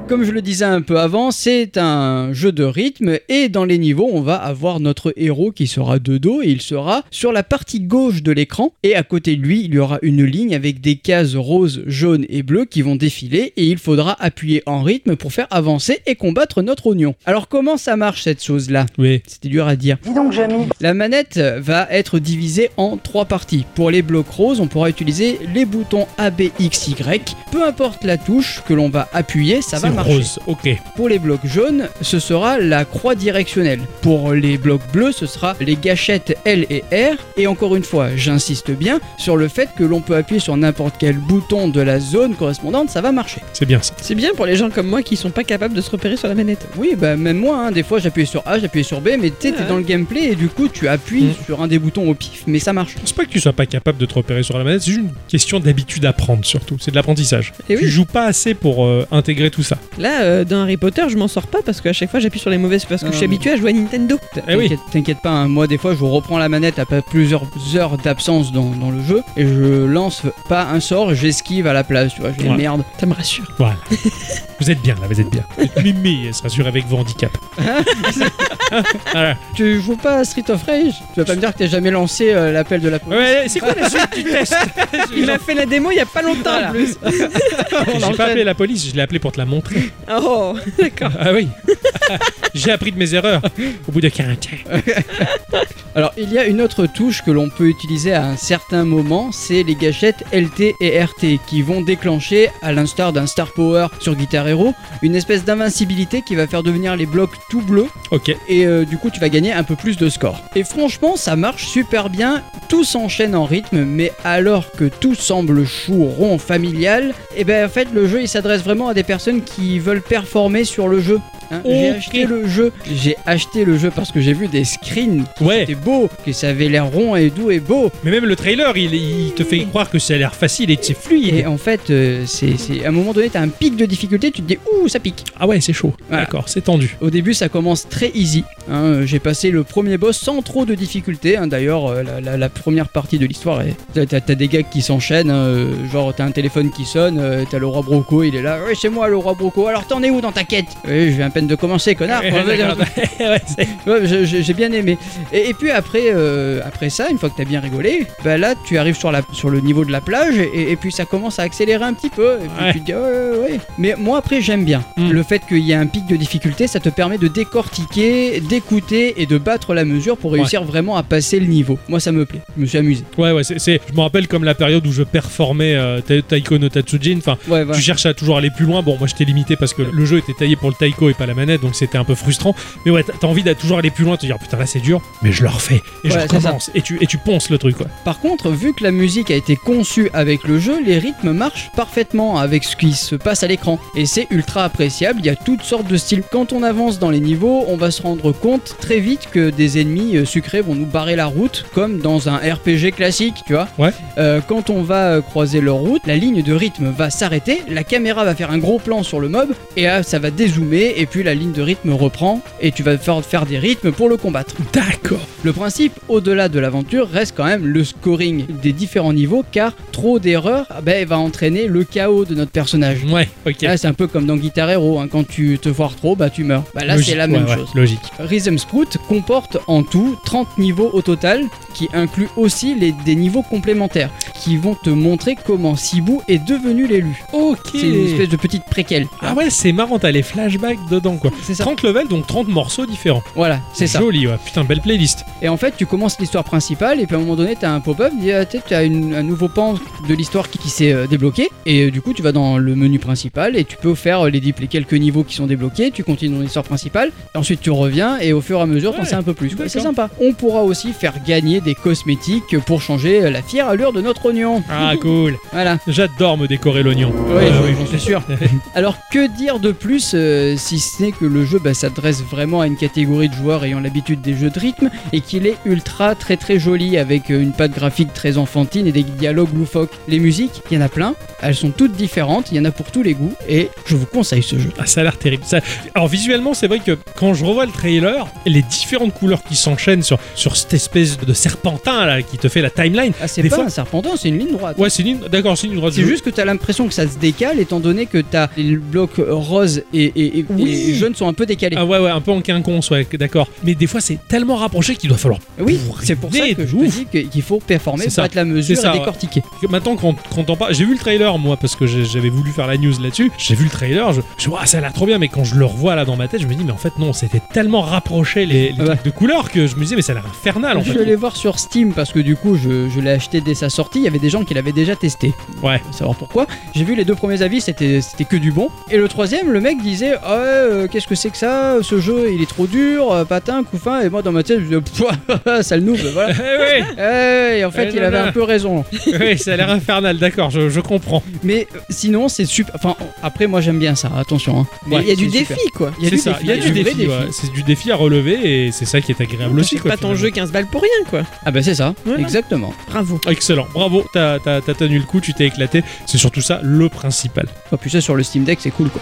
Comme je le disais un peu avant, c'est un jeu de rythme et dans les niveaux, on va avoir notre héros qui sera de dos et il sera sur la partie gauche de l'écran et à côté de lui, il y aura une ligne avec des cases roses, jaunes et bleues qui vont défiler et il faudra appuyer en rythme pour faire avancer et combattre notre oignon. Alors comment ça marche cette chose-là? Oui. C'était dur à dire. Dis donc, Jamy. La manette va être divisée en trois parties. Pour les blocs roses, on pourra utiliser les boutons A, B, X, Y. Peu importe la touche que l'on va appuyer, ça va C'est marcher. rose, ok. Pour les blocs jaunes, ce sera la croix directionnelle. Pour les blocs bleus, ce sera les gâchettes L et R. Et encore une fois, j'insiste bien sur le fait que l'on peut appuyer sur n'importe quel bouton de la zone correspondante, ça va marcher. C'est bien ça. C'est bien pour les gens comme moi qui sont pas capables de se repérer sur la manette. Oui, bah même moi, hein, des fois j'appuyais sur A, j'appuyais sur B, mais tu sais, t'es Ouais. dans le gameplay et du coup tu appuies Mm. sur un des boutons au pif, mais ça marche. Je pense pas que tu sois pas capable de te repérer sur la manette, c'est juste une question d'habitude à prendre surtout. C'est de l'apprentissage. Et Tu oui. joues pas assez pour euh, intégrer tout ça. Là, euh, dans Harry Potter, je m'en sors pas parce qu'à chaque fois j'appuie sur les mauvaises parce que je suis habitué à jouer à Nintendo. Eh oui. T'inquiète- pas, hein, moi des fois je reprends la manette après plusieurs heures d'absence dans, dans le jeu et je lance pas un sort, j'esquive à la place, tu vois, je dis merde. Ça me rassure. Voilà. vous êtes bien là, vous êtes bien. Mimi, elle se rassure avec vos handicaps. voilà. Tu joues pas à Street of Rage? Tu vas pas me dire que t'as jamais lancé euh, l'appel de la police? Ouais, c'est quoi la suite du test? Il m'a fait la démo il y a pas longtemps Voilà. en plus. J'ai pas appelé la police, je l'ai appelé pour te la montrer. Oh, d'accord. Ah oui. J'ai appris de mes erreurs au bout de 40 ans. Alors, il y a une autre touche que l'on peut utiliser à un certain moment, c'est les gâchettes LT et RT qui vont déclencher, à l'instar d'un Star Power sur Guitar Hero, une espèce d'invincibilité qui va faire devenir les blocs tout bleus Ok. et euh, du coup tu vas gagner un peu plus de score. Et franchement, ça marche super bien, tout s'enchaîne en rythme, mais alors que tout semble chou, rond, familial, et ben en fait le jeu il s'adresse vraiment à des personnes qui veulent performer sur le jeu. Hein. J'ai acheté le jeu, j'ai acheté le jeu parce que j'ai vu des screens Ouais. c'était beau, que ça avait l'air rond et doux et beau. Mais même le trailer, il, il te fait croire que ça a l'air facile et que c'est fluide. Et en fait, euh, c'est à un moment donné, t'as un pic de difficulté, tu te dis ouh, ça pique. Ah ouais, c'est chaud. Voilà. D'accord, c'est tendu. Au début, ça commence très easy. hein, J'ai passé le premier boss sans trop de difficulté. hein. D'ailleurs, euh, la, la- la première partie de l'histoire, est- t'as- t'as des gars qui s'enchaînent. hein, euh, genre, t'as un téléphone qui sonne, t'as le roi Broco, il est là. Ouais, c'est moi le roi Broco. Alors, t'en es où dans ta quête? Je viens peine de commencer, connard. J'ai bien aimé. Et, et puis après, euh, après ça, une fois que t'as bien rigolé, bah là tu arrives sur, la, sur le niveau de la plage et, et puis ça commence à accélérer un petit peu. Et puis Ouais. tu te dis, ouais, ouais, ouais. Mais moi après, j'aime bien. Mm. Le fait qu'il y ait un pic de difficulté, ça te permet de décortiquer, d'écouter et de battre la mesure pour réussir vraiment à passer le niveau. Moi ça me plaît. Je me suis amusé. ouais, ouais, c'est, je me rappelle comme la période où je performais euh, Ta- Taiko no Tatsujin. Enfin, voilà. tu cherches à toujours aller plus loin. Bon, moi, je t'ai limité parce que le jeu était taillé pour le Taiko et pas la manette, donc c'était un peu frustrant. Mais ouais, t'as, envie d'aller toujours aller plus loin, te dire putain là c'est dur, mais je le refais et je Ouais, recommence. Et tu, et tu ponces le truc quoi. Par contre, vu que la musique a été conçue avec le jeu, les rythmes marchent parfaitement avec ce qui se passe à l'écran. Et c'est ultra appréciable, il y a toutes sortes de styles. Quand on avance dans les niveaux, on va se rendre compte très vite que des ennemis euh, sucrés vont nous barrer la route, comme dans un RPG classique, tu vois. Ouais. Euh, quand on va euh, croiser leur route, la ligne de rythme va s'arrêter, la caméra va faire un gros plan sur le mob, et là, ça va dézoomer, et puis la ligne de rythme reprend, et tu vas faire des rythmes pour le combattre. D'accord. Le principe, au-delà de l'aventure, reste quand même le scoring des différents niveaux, car trop d'erreurs ah ben, va entraîner le chaos de notre personnage. Ouais, ok. Là, c'est un peu comme dans Guitar Hero, hein, quand tu te foires trop, bah tu meurs. Bah, là, c'est la même ouais, ouais, chose. logique. Rhythm Sprout comporte en tout 30 niveaux au total, qui inclut aussi les, des niveaux complémentaires, qui vont te montrer comment Sibu est devenu l'élu. Ok. C'est une espèce de petite préquelle. Ah ouais, c'est marrant, t'as les flashbacks dedans quoi. C'est ça. 30 levels, donc 30 morceaux différents. Voilà, c'est ça. Joli, ouais. Putain, belle playlist. Et en fait, tu commences l'histoire principale, et puis à un moment donné, tu as un pop-up, ah, tu as un nouveau pan de l'histoire qui, qui s'est euh, débloqué, et euh, du coup, tu vas dans le menu principal, et tu peux faire euh, les, les quelques niveaux qui sont débloqués, tu continues dans l'histoire principale, et ensuite tu reviens, et au fur et à mesure, t'en Ouais, sais un peu plus. quoi. C'est sympa. On pourra aussi faire gagner des cosmétiques pour changer la fière allure de notre oignon. Ah, cool. Voilà. J'adore me décorer l'oignon. Oui, Euh, j'en- j'en suis sûr. Alors que dire de plus si ce n'est que le jeu bah, s'adresse vraiment à une catégorie de joueurs ayant l'habitude des jeux de rythme et qu'il est ultra très très joli avec euh, une patte graphique très enfantine et des dialogues loufoques. Les musiques, il y en a plein, elles sont toutes différentes, il y en a pour tous les goûts et je vous conseille ce jeu. Ah, ça a l'air terrible. Ça- Alors visuellement, c'est vrai que quand je revois le trailer, les différentes couleurs qui s'enchaînent sur, sur cette espèce de serpentin là qui te fait la timeline. Ah, c'est pas fois- un serpentin, c'est une ligne droite. Ouais, c'est une. D'accord, c'est une droite. C'est juste que tu as l'impression que ça se décale étant donné que t'as les blocs roses et, et, et- Oui. Et jaunes sont un peu décalés. Ah ouais, ouais, un peu en quinconce, ouais, d'accord. Mais des fois, c'est tellement rapproché qu'il doit falloir. oui, c'est pour ça que je dis qu'il faut performer, pour être la mesure et décortiquer. Que Maintenant, quand, quand on parle, j'ai vu le trailer moi parce que j'avais voulu faire la news là-dessus. J'ai vu le trailer, je, je vois, ça a l'air trop bien, mais quand je le revois là dans ma tête, je me dis, mais en fait, non, c'était tellement rapproché les, les Ouais. trucs de couleurs que je me disais, mais ça a l'air infernal en je vais aller voir sur Steam parce que du coup je, je l'ai acheté dès sa sortie. Il y avait des gens qui l'avaient déjà testé. Ouais. Faut savoir pourquoi. J'ai vu les deux premiers avis, c'était c'était que du bon. Et le troisième, le mec disait ah ouais, euh, qu'est-ce que c'est que ça Ce jeu il est trop dur, euh, patin, couffin. Et moi dans ma tête, je me disais Pouah, ça le noob, voilà. Eh oui, Ouais, et en fait, Ouais, il non, avait non. un peu raison. oui, ça a l'air infernal, d'accord, je, je comprends. Mais euh, sinon, c'est super. Enfin, après, moi j'aime bien ça, attention. hein. Mais Ouais, Il y a du c'est défi super. quoi. Il y a C'est du ça, défi, il y a du vrai défi, ouais. c'est du défi à relever et c'est ça qui est agréable aussi. C'est quoi, pas ton finalement. jeu 15 balles pour rien quoi. Ah bah c'est ça, Voilà. exactement. Bravo. Excellent, bravo, t'as t'as- t'as tenu le coup, tu t'es éclaté. C'est surtout ça le principal. Oh, puis ça sur le Steam Deck, c'est cool quoi.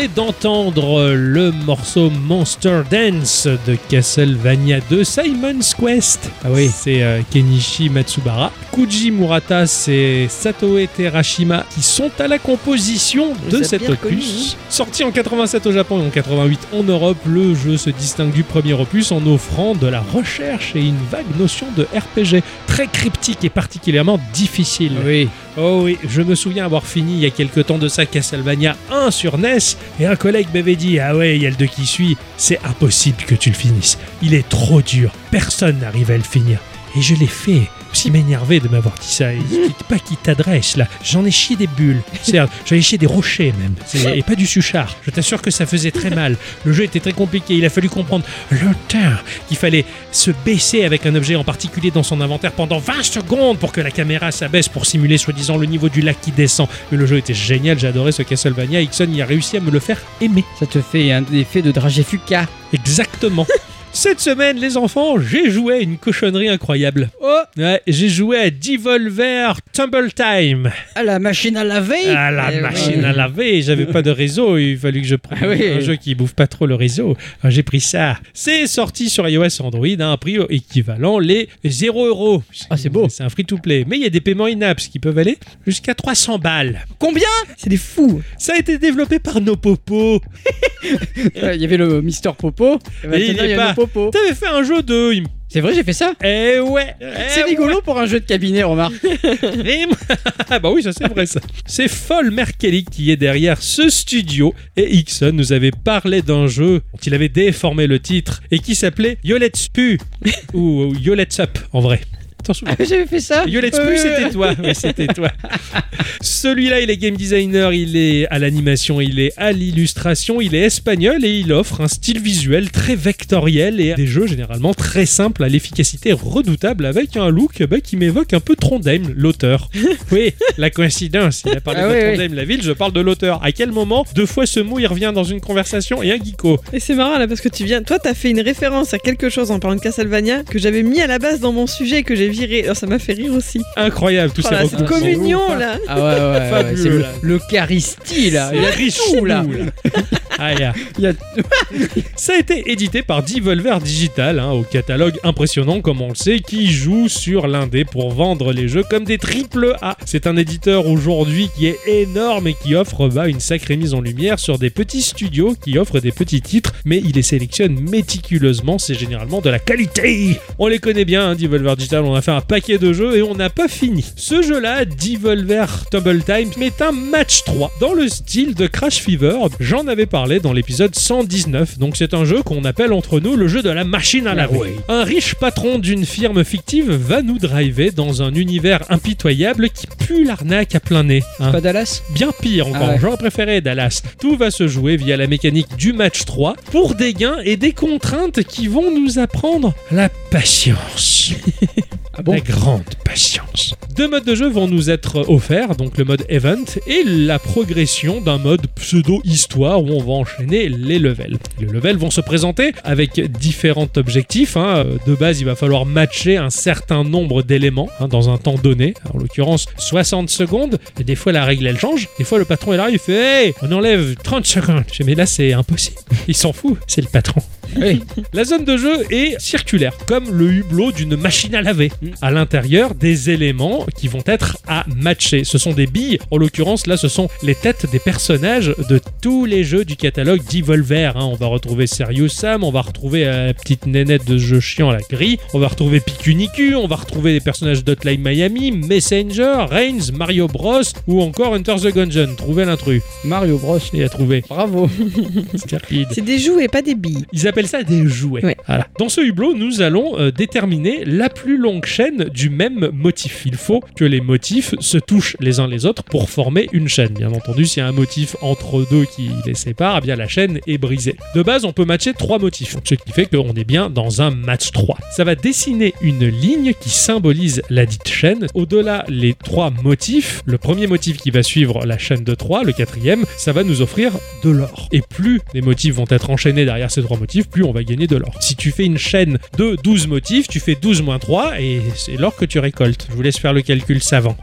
Venez d'entendre le morceau Monster Dance de Castlevania 2 Simon's Quest. Ah oui. C'est euh, Kenichi Matsubara. Kuji Murata, c'est Satoe Terashima qui sont à la composition On de les cet opus. reconnus, Sorti en 87 au Japon et en 88 en Europe, le jeu se distingue du premier opus en offrant de la recherche et une vague notion de RPG très cryptique et particulièrement difficile. Oui. Oh oui, je me souviens avoir fini il y a quelques temps de ça Castlevania 1 sur NES et un collègue m'avait dit Ah ouais, il y a le 2 qui suit, c'est impossible que tu le finisses. Il est trop dur, personne n'arrive à le finir. Et je l'ai fait. Aussi m'énervé de m'avoir dit ça. C'est pas qui t'adresse là. J'en ai chié des bulles. J'en ai chié des rochers même. Et pas du suchard. Je t'assure que ça faisait très mal. Le jeu était très compliqué. Il a fallu comprendre le temps qu'il fallait se baisser avec un objet en particulier dans son inventaire pendant 20 secondes pour que la caméra s'abaisse pour simuler soi-disant le niveau du lac qui descend. Mais le jeu était génial. Adoré ce Castlevania. Ixon y a réussi à me le faire aimer. Ça te fait un effet de dragé Fuka. Exactement. Cette semaine, les enfants, j'ai joué à une cochonnerie incroyable. Oh Ouais, j'ai joué à Devolver Tumble Time. À la machine à laver À la Eh machine ouais. à laver. J'avais pas de réseau. Il fallut que je prenne Ah oui. un jeu qui bouffe pas trop le réseau. Alors, J'ai pris ça. C'est sorti sur iOS Android à un prix équivalent les 0 euros. Ah, c'est beau. C'est un free-to-play. Mais il y a des paiements in-apps qui peuvent aller jusqu'à 300 balles. Combien? C'est des fous. Ça a été développé par Nopopo. Euh, Il y avait le Mister Popo. Et Et il il y est a pas- T'avais fait un jeu de. C'est vrai, j'ai fait ça. Eh ouais. C'est Eh rigolo pour un jeu de cabinet, remarque. Ah bah oui, ça c'est vrai ça. C'est Foll Merkelly qui est derrière ce studio et Ixon nous avait parlé d'un jeu dont il avait déformé le titre et qui s'appelait Yolet's Pu ou ou Yolet's Up en vrai. Souviens J'avais fait ça. Ouais, c'était toi. Oui, c'était toi. Celui-là, il est game designer, il est à l'animation, il est à l'illustration, il est espagnol et il offre un style visuel très vectoriel et des jeux généralement très simples à l'efficacité redoutable avec un look bah, qui m'évoque un peu Trondheim, l'auteur. Oui, la coïncidence. Il a parlé Ah de oui, Trondheim, la ville, je parle de l'auteur. À quel moment, deux fois ce mot, il revient dans une conversation et un geeko? Et c'est marrant là parce que tu viens. Toi, t'as fait une référence à quelque chose en parlant de Castlevania que j'avais mis à la base dans mon sujet et que j'ai Alors, ça m'a fait rire aussi. Incroyable, tous Oh ces cette communion là. Ah ouais, ouais, ouais, ouais, c'est le- l'Eucharistie là. Il y a riche tout là. Ah, yeah. Il y a- Ça a été édité par Devolver Digital, hein, au catalogue impressionnant comme on le sait, qui joue sur l'indé pour vendre les jeux comme des triple A. C'est un éditeur aujourd'hui qui est énorme et qui offre bah, une sacrée mise en lumière sur des petits studios qui offrent des petits titres, mais il les sélectionne méticuleusement, c'est généralement de la qualité. On les connaît bien, hein, Devolver Digital, on a fait un paquet de jeux et on n'a pas fini. Ce jeu-là, Devolver Tumble Time, est un match 3 dans le style de Crash Fever. J'en avais parlé dans l'épisode 119. Donc c'est un jeu qu'on appelle entre nous le jeu de la machine à laver. Ah ouais. Un riche patron d'une firme fictive va nous driver dans un univers impitoyable qui pue l'arnaque à plein nez. hein. Pas Dallas? Bien pire encore, Ah ouais. j'aurais préféré Dallas. Tout va se jouer via la mécanique du match 3 pour des gains et des contraintes qui vont nous apprendre la patience. Ah bon La grande patience. Deux modes de jeu vont nous être offerts, donc le mode event et la progression d'un mode pseudo-histoire où on va enchaîner les levels. Les levels vont se présenter avec différents objectifs. hein. De base, il va falloir matcher un certain nombre d'éléments hein, dans un temps donné, en l'occurrence 60 secondes. Et des fois, la règle elle change. Des fois, le patron est là, il fait Hey, on enlève 30 secondes. Mais là, c'est impossible. Il s'en fout, c'est le patron. Oui. La zone de jeu est circulaire, comme le hublot d'une machine à laver. À l'intérieur, des éléments qui vont être à matcher. Ce sont des billes. En l'occurrence, là, ce sont les têtes des personnages de tous les jeux du catalogue Devolver. hein. On va retrouver Serious Sam, on va retrouver euh, la petite nénette de jeu chiant, la grille. On va retrouver Pikuniku, on va retrouver des personnages d'Hotline Miami, Messenger, Reigns, Mario Bros. ou encore Enter the Gungeon. Trouvez l'intrus. Mario Bros. Il a trouvé. Bravo. C'est rapide. C'est des jouets, pas des billes. Ils appellent ça des jouets. Ouais. Voilà. Dans ce hublot, nous allons euh, déterminer la plus longue chaîne du même motif. Il faut que les motifs se touchent les uns les autres pour former une chaîne. Bien entendu, s'il y a un motif entre deux qui les sépare, eh bien la chaîne est brisée. De base, on peut matcher trois motifs, ce qui fait qu'on est bien dans un match 3. Ça va dessiner une ligne qui symbolise la dite chaîne. Au-delà, les trois motifs, le premier motif qui va suivre la chaîne de 3, le quatrième, ça va nous offrir de l'or. Et plus les motifs vont être enchaînés derrière ces trois motifs, plus on va gagner de l'or. Si tu fais une chaîne de 12 motifs, tu fais 12 moins 3 et c'est l'or que tu récoltes. Je vous laisse faire le calcul savant.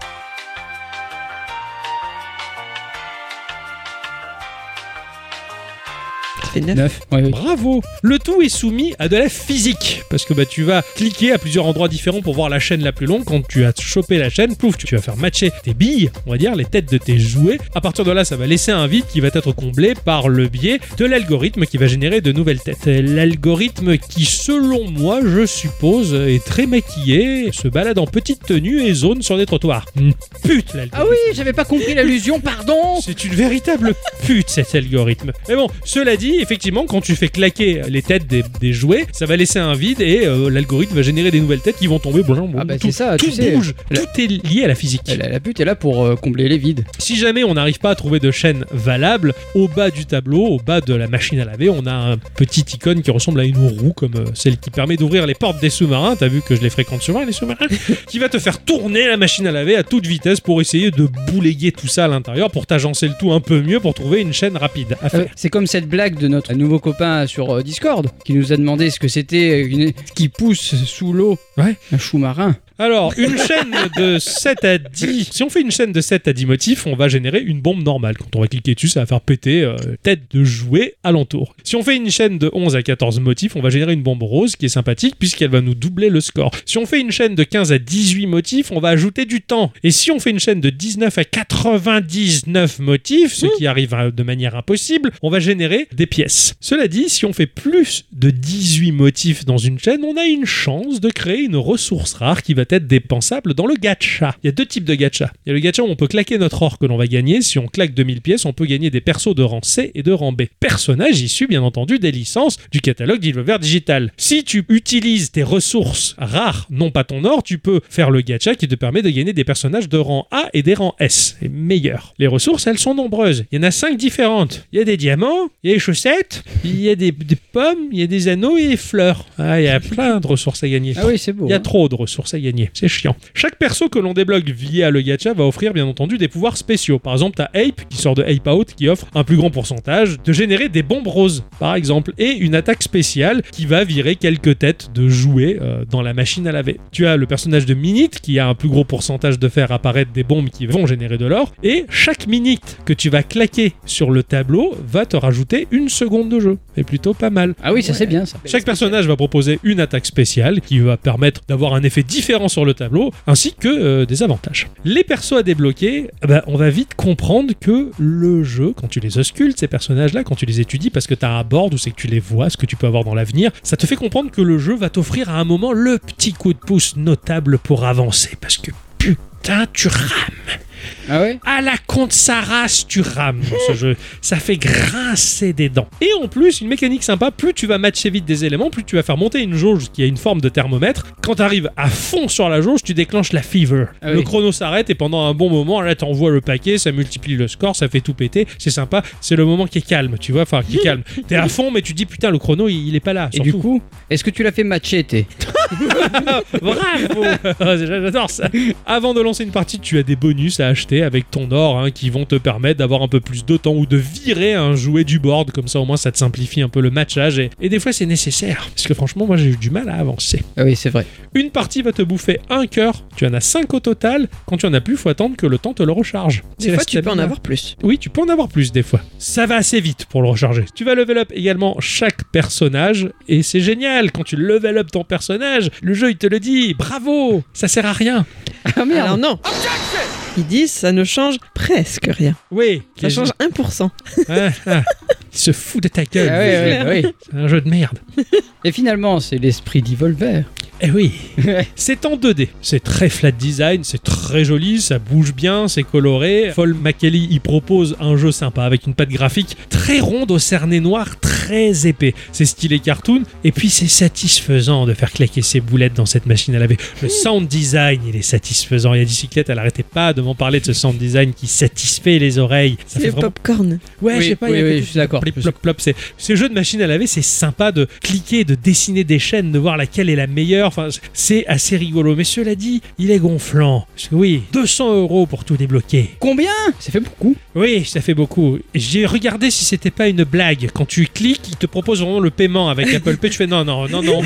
Fait 9. 9. Oui, oui. Bravo Le tout est soumis à de la physique, parce que bah, tu vas cliquer à plusieurs endroits différents pour voir la chaîne la plus longue. Quand tu as chopé la chaîne, plouf, tu vas faire matcher tes billes, on va dire, les têtes de tes jouets. À partir de là, ça va laisser un vide qui va être comblé par le biais de l'algorithme qui va générer de nouvelles têtes. L'algorithme qui, selon moi, je suppose, est très maquillé, se balade en petite tenue et zone sur des trottoirs. Une pute, l'algorithme. Ah oui, j'avais pas compris l'allusion, pardon C'est une véritable pute cet algorithme. Mais bon, cela dit, effectivement, quand tu fais claquer les têtes des, des jouets, ça va laisser un vide et euh, l'algorithme va générer des nouvelles têtes qui vont tomber. Bon, Ah bah tout, c'est ça, tout tu sais. bouge, La- tout est lié à la physique. la, la pute est là pour euh, combler les vides. Si jamais on n'arrive pas à trouver de chaîne valable, au bas du tableau, au bas de la machine à laver, on a un petit icône qui ressemble à une roue, comme euh, celle qui permet d'ouvrir les portes des sous-marins. T'as vu que je les fréquente souvent, les sous-marins Qui va te faire tourner la machine à laver à toute vitesse pour essayer de bouléguer tout ça à l'intérieur, pour t'agencer le tout un peu mieux, pour trouver une chaîne rapide à faire. C'est comme cette blague de notre nouveau copain sur euh, Discord qui nous a demandé ce que c'était une... qui pousse sous l'eau. Ouais. Un chou marin. Alors, une chaîne de 7 à 10. Si on fait une chaîne de 7 à 10 motifs, on va générer une bombe normale. Quand on va cliquer dessus, ça va faire péter euh, tête de jouet alentour. Si on fait une chaîne de 11 à 14 motifs, on va générer une bombe rose qui est sympathique puisqu'elle va nous doubler le score. Si on fait une chaîne de 15 à 18 motifs, on va ajouter du temps. Et si on fait une chaîne de 19 à 99 motifs, ce qui arrive à- de manière impossible, on va générer des pièces. Cela dit, si on fait plus de 18 motifs dans une chaîne, on a une chance de créer une ressource rare qui va être dépensable dans le gacha. Il y a deux types de gacha. Il y a le gacha où on peut claquer notre or que l'on va gagner. Si on claque 2000 pièces, on peut gagner des persos de rang C et de rang B. Personnages issus, bien entendu, des licences du catalogue d'Ilver Digital. Si tu utilises tes ressources rares, non pas ton or, tu peux faire le gacha qui te permet de gagner des personnages de rang A et des rangs S. Et meilleurs. Les ressources, elles sont nombreuses. Il y en a cinq différentes. Il y a des diamants, il y a des chaussettes, il y a des, des pommes, il y a des anneaux et des fleurs. Ah, il y a plein de ressources à gagner. Ah oui, c'est beau. Il y a hein. trop de ressources à gagner, c'est chiant. Chaque perso que l'on débloque via le gacha va offrir bien entendu des pouvoirs spéciaux. Par exemple, t'as Ape qui sort de Ape Out qui offre un plus grand pourcentage de générer des bombes roses, par exemple, et une attaque spéciale qui va virer quelques têtes de jouets euh, dans la machine à laver. Tu as le personnage de Minute qui a un plus gros pourcentage de faire apparaître des bombes qui vont générer de l'or, et chaque Minute que tu vas claquer sur le tableau va te rajouter une seconde de jeu. C'est plutôt pas mal. Ah oui, ça c'est bien ça. Chaque personnage va proposer une attaque spéciale qui va permettre d'avoir un effet différent sur le tableau, ainsi que euh, des avantages. Les persos à débloquer, eh ben, on va vite comprendre que le jeu, quand tu les auscultes, ces personnages-là, quand tu les étudies, parce que tu as un board ou c'est que tu les vois, ce que tu peux avoir dans l'avenir, ça te fait comprendre que le jeu va t'offrir à un moment le petit coup de pouce notable pour avancer, parce que putain, tu rames. Ah ouais? À la compte sa race, tu rames dans ce jeu. Ça fait grincer des dents. Et en plus, une mécanique sympa, plus tu vas matcher vite des éléments, plus tu vas faire monter une jauge qui a une forme de thermomètre. Quand tu arrives à fond sur la jauge, tu déclenches la fever. Ah le oui. chrono s'arrête et pendant un bon moment, là, t'envoies le paquet, ça multiplie le score, ça fait tout péter. C'est sympa. C'est le moment qui est calme, tu vois, enfin, qui est calme. T'es à fond, mais tu dis, putain, le chrono, il, il est pas là. Et du coup, est-ce que tu l'as fait matcher t'es Bravo J'adore ça Avant de lancer une partie, tu as des bonus à acheter avec ton or hein, qui vont te permettre d'avoir un peu plus de temps ou de virer un jouet du board. Comme ça, au moins, ça te simplifie un peu le matchage. Et, et des fois, c'est nécessaire. Parce que franchement, moi, j'ai eu du mal à avancer. Ah oui, c'est vrai. Une partie va te bouffer un cœur. Tu en as 5 au total. Quand tu en as plus, faut attendre que le temps te le recharge. C'est Des fois, tu peux en avoir plus. Oui, tu peux en avoir plus des fois. Ça va assez vite pour le recharger. Tu vas level up également chaque personnage et c'est génial quand tu level up ton personnage. Le jeu il te le dit, bravo, ça sert à rien. Ah merde Alors non. Ils disent ça ne change presque rien. Oui, Ça change 1%. Ah, ah. Il se fout de ta gueule. Ah ouais, ouais, ouais, oui. C'est un jeu de merde. Et finalement, c'est l'esprit d'Evolver. Eh oui, c'est en 2D. C'est très flat design, c'est très joli, ça bouge bien, c'est coloré. Paul McKelly y propose un jeu sympa avec une patte graphique très ronde au cerné noir, très épais. C'est stylé cartoon et puis c'est satisfaisant de faire claquer ses boulettes dans cette machine à laver. Le sound design, il est satisfaisant. Il y a bicyclette, elle arrêtait pas de m'en parler de ce sound design qui satisfait les oreilles. Ça C'est fait le vraiment popcorn. Ouais, Oui, je sais pas, oui, oui, je suis d'accord. De plop, plop, plop. C'est ces jeux de machine à laver, c'est sympa de cliquer, de dessiner des chaînes, de voir laquelle est la meilleure. Enfin, c'est assez rigolo. Mais cela dit, il est gonflant. Parce que oui, 200 euros pour tout débloquer. Combien? Ça fait beaucoup. Oui, ça fait beaucoup. J'ai regardé si c'était pas une blague. Quand tu cliques, il te propose vraiment le paiement avec Apple Pay. Tu fais non, non, non, non.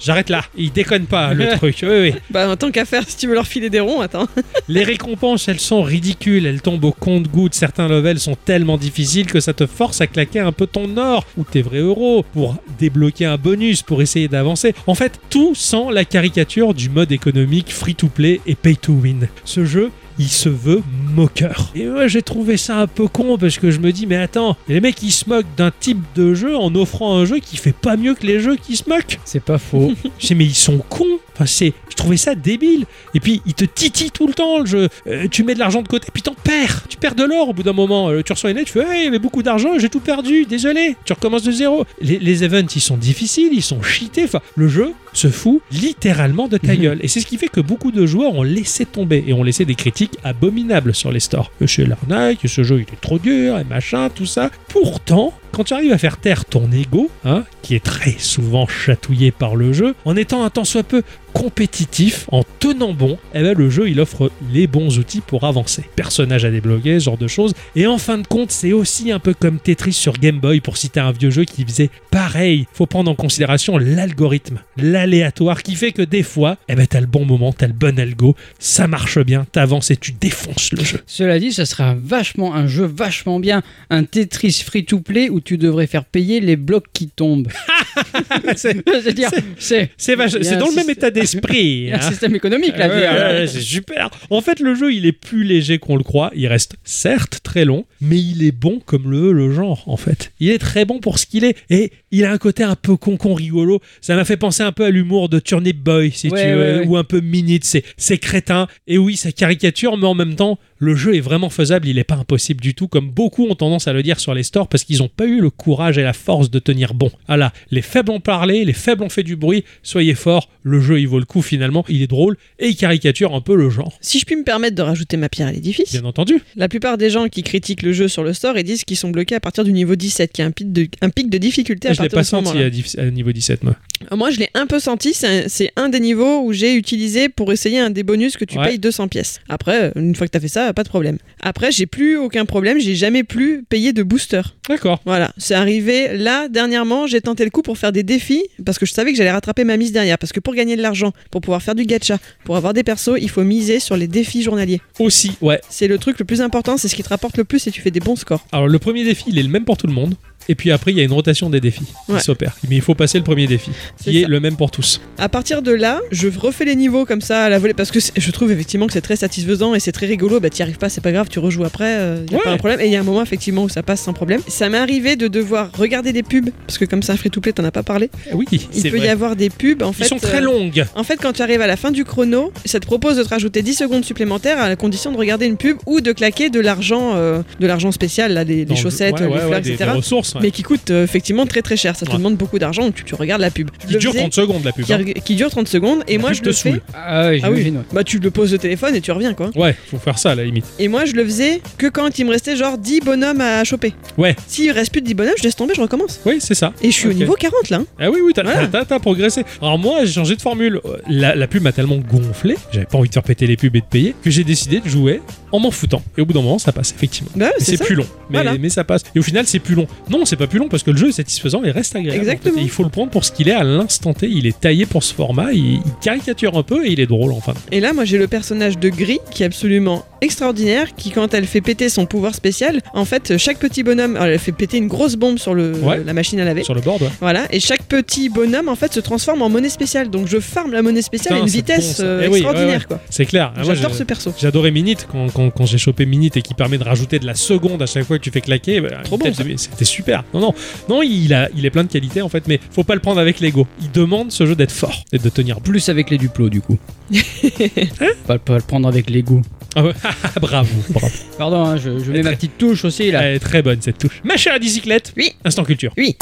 J'arrête là. Il déconne pas le truc. Oui, oui. Bah, en tant qu'à faire, si tu veux leur filer des ronds, attends. Les récompenses, elles sont ridicules. Elles tombent au compte compte-gouttes. Certains levels sont tellement difficiles que ça te force à claquer un peu ton or ou tes vrais euros pour débloquer un bonus, pour essayer d'avancer. En fait, tout sent la caricature du mode économique free-to-play et pay-to-win. Ce jeu, il se veut moqueur. Et moi j'ai trouvé ça un peu con parce que je me dis mais attends, les mecs ils se moquent d'un type de jeu en offrant un jeu qui fait pas mieux que les jeux qui se moquent. C'est pas faux. Je mais ils sont cons. Enfin c'est, je trouvais ça débile. Et puis ils te titillent tout le temps le jeu. Euh, tu mets de l'argent de côté puis t'en perds. Tu perds de l'or au bout d'un moment. Euh, tu reçois une lettre, tu fais hey, mais beaucoup d'argent, j'ai tout perdu. Désolé. Tu recommences de zéro. Les, les events ils sont difficiles, ils sont cheatés. Enfin le jeu se fout littéralement de ta Mhm. gueule. Et c'est ce qui fait que beaucoup de joueurs ont laissé tomber et ont laissé des critiques abominables sur les stores. Que c'est l'arnaque, que ce jeu il est trop dur et machin, tout ça. Pourtant, quand tu arrives à faire taire ton ego, hein, qui est très souvent chatouillé par le jeu, en étant un tant soit peu compétitif, en tenant bon, eh ben, le jeu il offre les bons outils pour avancer. Personnages à débloquer, ce genre de choses. Et en fin de compte, c'est aussi un peu comme Tetris sur Game Boy pour citer un vieux jeu qui faisait pareil. Faut prendre en considération l'algorithme, l'aléatoire qui fait que des fois, eh ben, t'as le bon moment, t'as le bon algo, ça marche bien, t'avances et tu défonces le jeu. Cela dit, ça serait un vachement un jeu vachement bien, un Tetris free-to-play où tu devrais faire payer les blocs qui tombent. c'est dans le même état d'esprit. un hein. système économique ouais, ouais, c'est super. En fait, le jeu, il est plus léger qu'on le croit. Il reste certes très long, mais il est bon comme le veut le genre, en fait. Il est très bon pour ce qu'il est. Et il a un côté un peu con-con rigolo. Ça m'a fait penser un peu à l'humour de Turnip Boy, si Ouais, tu veux, ouais, ouais. ou un peu minute. C'est, c'est crétin. Et oui, ça caricature, mais en même temps, le jeu est vraiment faisable. Il n'est pas impossible du tout, comme beaucoup ont tendance à le dire sur les stores, parce qu'ils n'ont pas eu le courage et la force de tenir bon. Voilà, les faibles ont parlé, les faibles ont fait du bruit. Soyez forts. Le jeu, il vaut le coup finalement. Il est drôle et il caricature un peu le genre. Si je puis me permettre de rajouter ma pierre à l'édifice, Bien entendu. la plupart des gens qui critiquent le jeu sur le store, ils disent qu'ils sont bloqués à partir du niveau 17, qui a un pic de, un pic de difficulté à l'ai pas senti à, niveau 17, moi. Euh, Moi, je l'ai un peu senti. C'est un, des niveaux où j'ai utilisé pour essayer un des bonus que tu Ouais. payes 200 pièces. Après, euh, une fois que tu as fait ça, pas de problème. Après, j'ai plus aucun problème. J'ai jamais plus payé de booster. D'accord. Voilà, c'est arrivé là dernièrement. J'ai tenté le coup pour faire des défis parce que je savais que j'allais rattraper ma mise derrière. Parce que pour gagner de l'argent, pour pouvoir faire du gacha, pour avoir des persos, il faut miser sur les défis journaliers. Aussi, ouais. C'est le truc le plus important. C'est ce qui te rapporte le plus et tu fais des bons scores. Alors, le premier défi, il est le même pour tout le monde. Et puis après, il y a une rotation des défis Ouais. qui s'opère. Mais il faut passer le premier défi, qui est ça. le même pour tous. À partir de là, je refais les niveaux comme ça à la volée parce que je trouve effectivement que c'est très satisfaisant et c'est très rigolo. Bah, t'y arrives pas, c'est pas grave, tu rejoues après, euh, y a Ouais. pas un problème. Et il y a un moment effectivement où ça passe sans problème. Ça m'est arrivé de devoir regarder des pubs parce que comme c'est un free-to-play, t'en as pas parlé. Eh Oui, Il peut vrai. y avoir des pubs en fait. Ils sont très euh, longues. En fait, quand tu arrives à la fin du chrono, ça te propose de te rajouter 10 secondes supplémentaires à la condition de regarder une pub ou de claquer de l'argent, euh, de l'argent spécial, là, le- chaussettes, ouais, les flags, des- etc. des ressources, ouais. Mais qui coûte euh, effectivement très très cher. Ça te Ouais. demande beaucoup d'argent, donc tu, tu regardes la pub. Je Qui le dure faisais- 30 secondes, la pub. qui, hein. qui dure 30 secondes et La moi pub je te le fais. saoule. Ah ouais, Ah oui, j'imagine, ouais. bah tu le poses au téléphone et tu reviens quoi. Ouais, faut faire ça à la limite. Et moi je le faisais que quand il me restait genre 10 bonhommes à choper. Ouais, S'il reste plus de 10 bonhommes, je laisse tomber, je recommence. oui, c'est ça. Et je suis Ok. au niveau 40 là. hein. Ah oui, oui, t'as Voilà. t'as- t'as progressé. Alors moi, j'ai changé de formule. Euh, La, la pub m'a tellement gonflé, j'avais pas envie de faire péter les pubs et de payer, que j'ai décidé de jouer en m'en foutant. Et au bout d'un moment, ça passe, effectivement. Bah ouais, Mais c'est c'est ça. plus long, mais, Voilà. mais ça passe. Et au final, c'est plus long. Non, c'est pas plus long parce que le jeu est satisfaisant et reste agréable. en fait. Exactement. Et il faut le prendre pour ce qu'il est à l'instant T. Il est taillé pour ce format, il, il caricature un peu et il est drôle enfin. Et là, moi, j'ai le personnage de Gris qui est absolument extraordinaire, qui quand elle fait péter son pouvoir spécial, en fait, chaque petit bonhomme, elle fait péter une grosse bombe sur le, Ouais. la machine à laver. Sur le board, ouais. Voilà, et chaque petit bonhomme en fait se transforme en monnaie spéciale. Donc je farme la monnaie spéciale Putain, à une vitesse bon, euh, Eh oui, extraordinaire ouais, ouais. quoi. C'est clair. Ah, J'adore ce perso. J'adorais Minute quand, quand, quand j'ai chopé Minute et qui permet de rajouter de la seconde à chaque fois que tu fais claquer. bah, Trop bon, C'était super. Non, non, non, il, a, il est plein de qualités en fait, mais faut pas le prendre avec l'ego. Il demande ce jeu d'être fort et de tenir. Plus avec les duplos du coup. pas, pas le prendre avec les goûts. Ah ouais, bravo, bravo. Pardon, hein, je, je mets ma petite touche aussi là. Elle est très bonne cette touche. Ma chère bicyclette. Oui. Instant culture. Oui.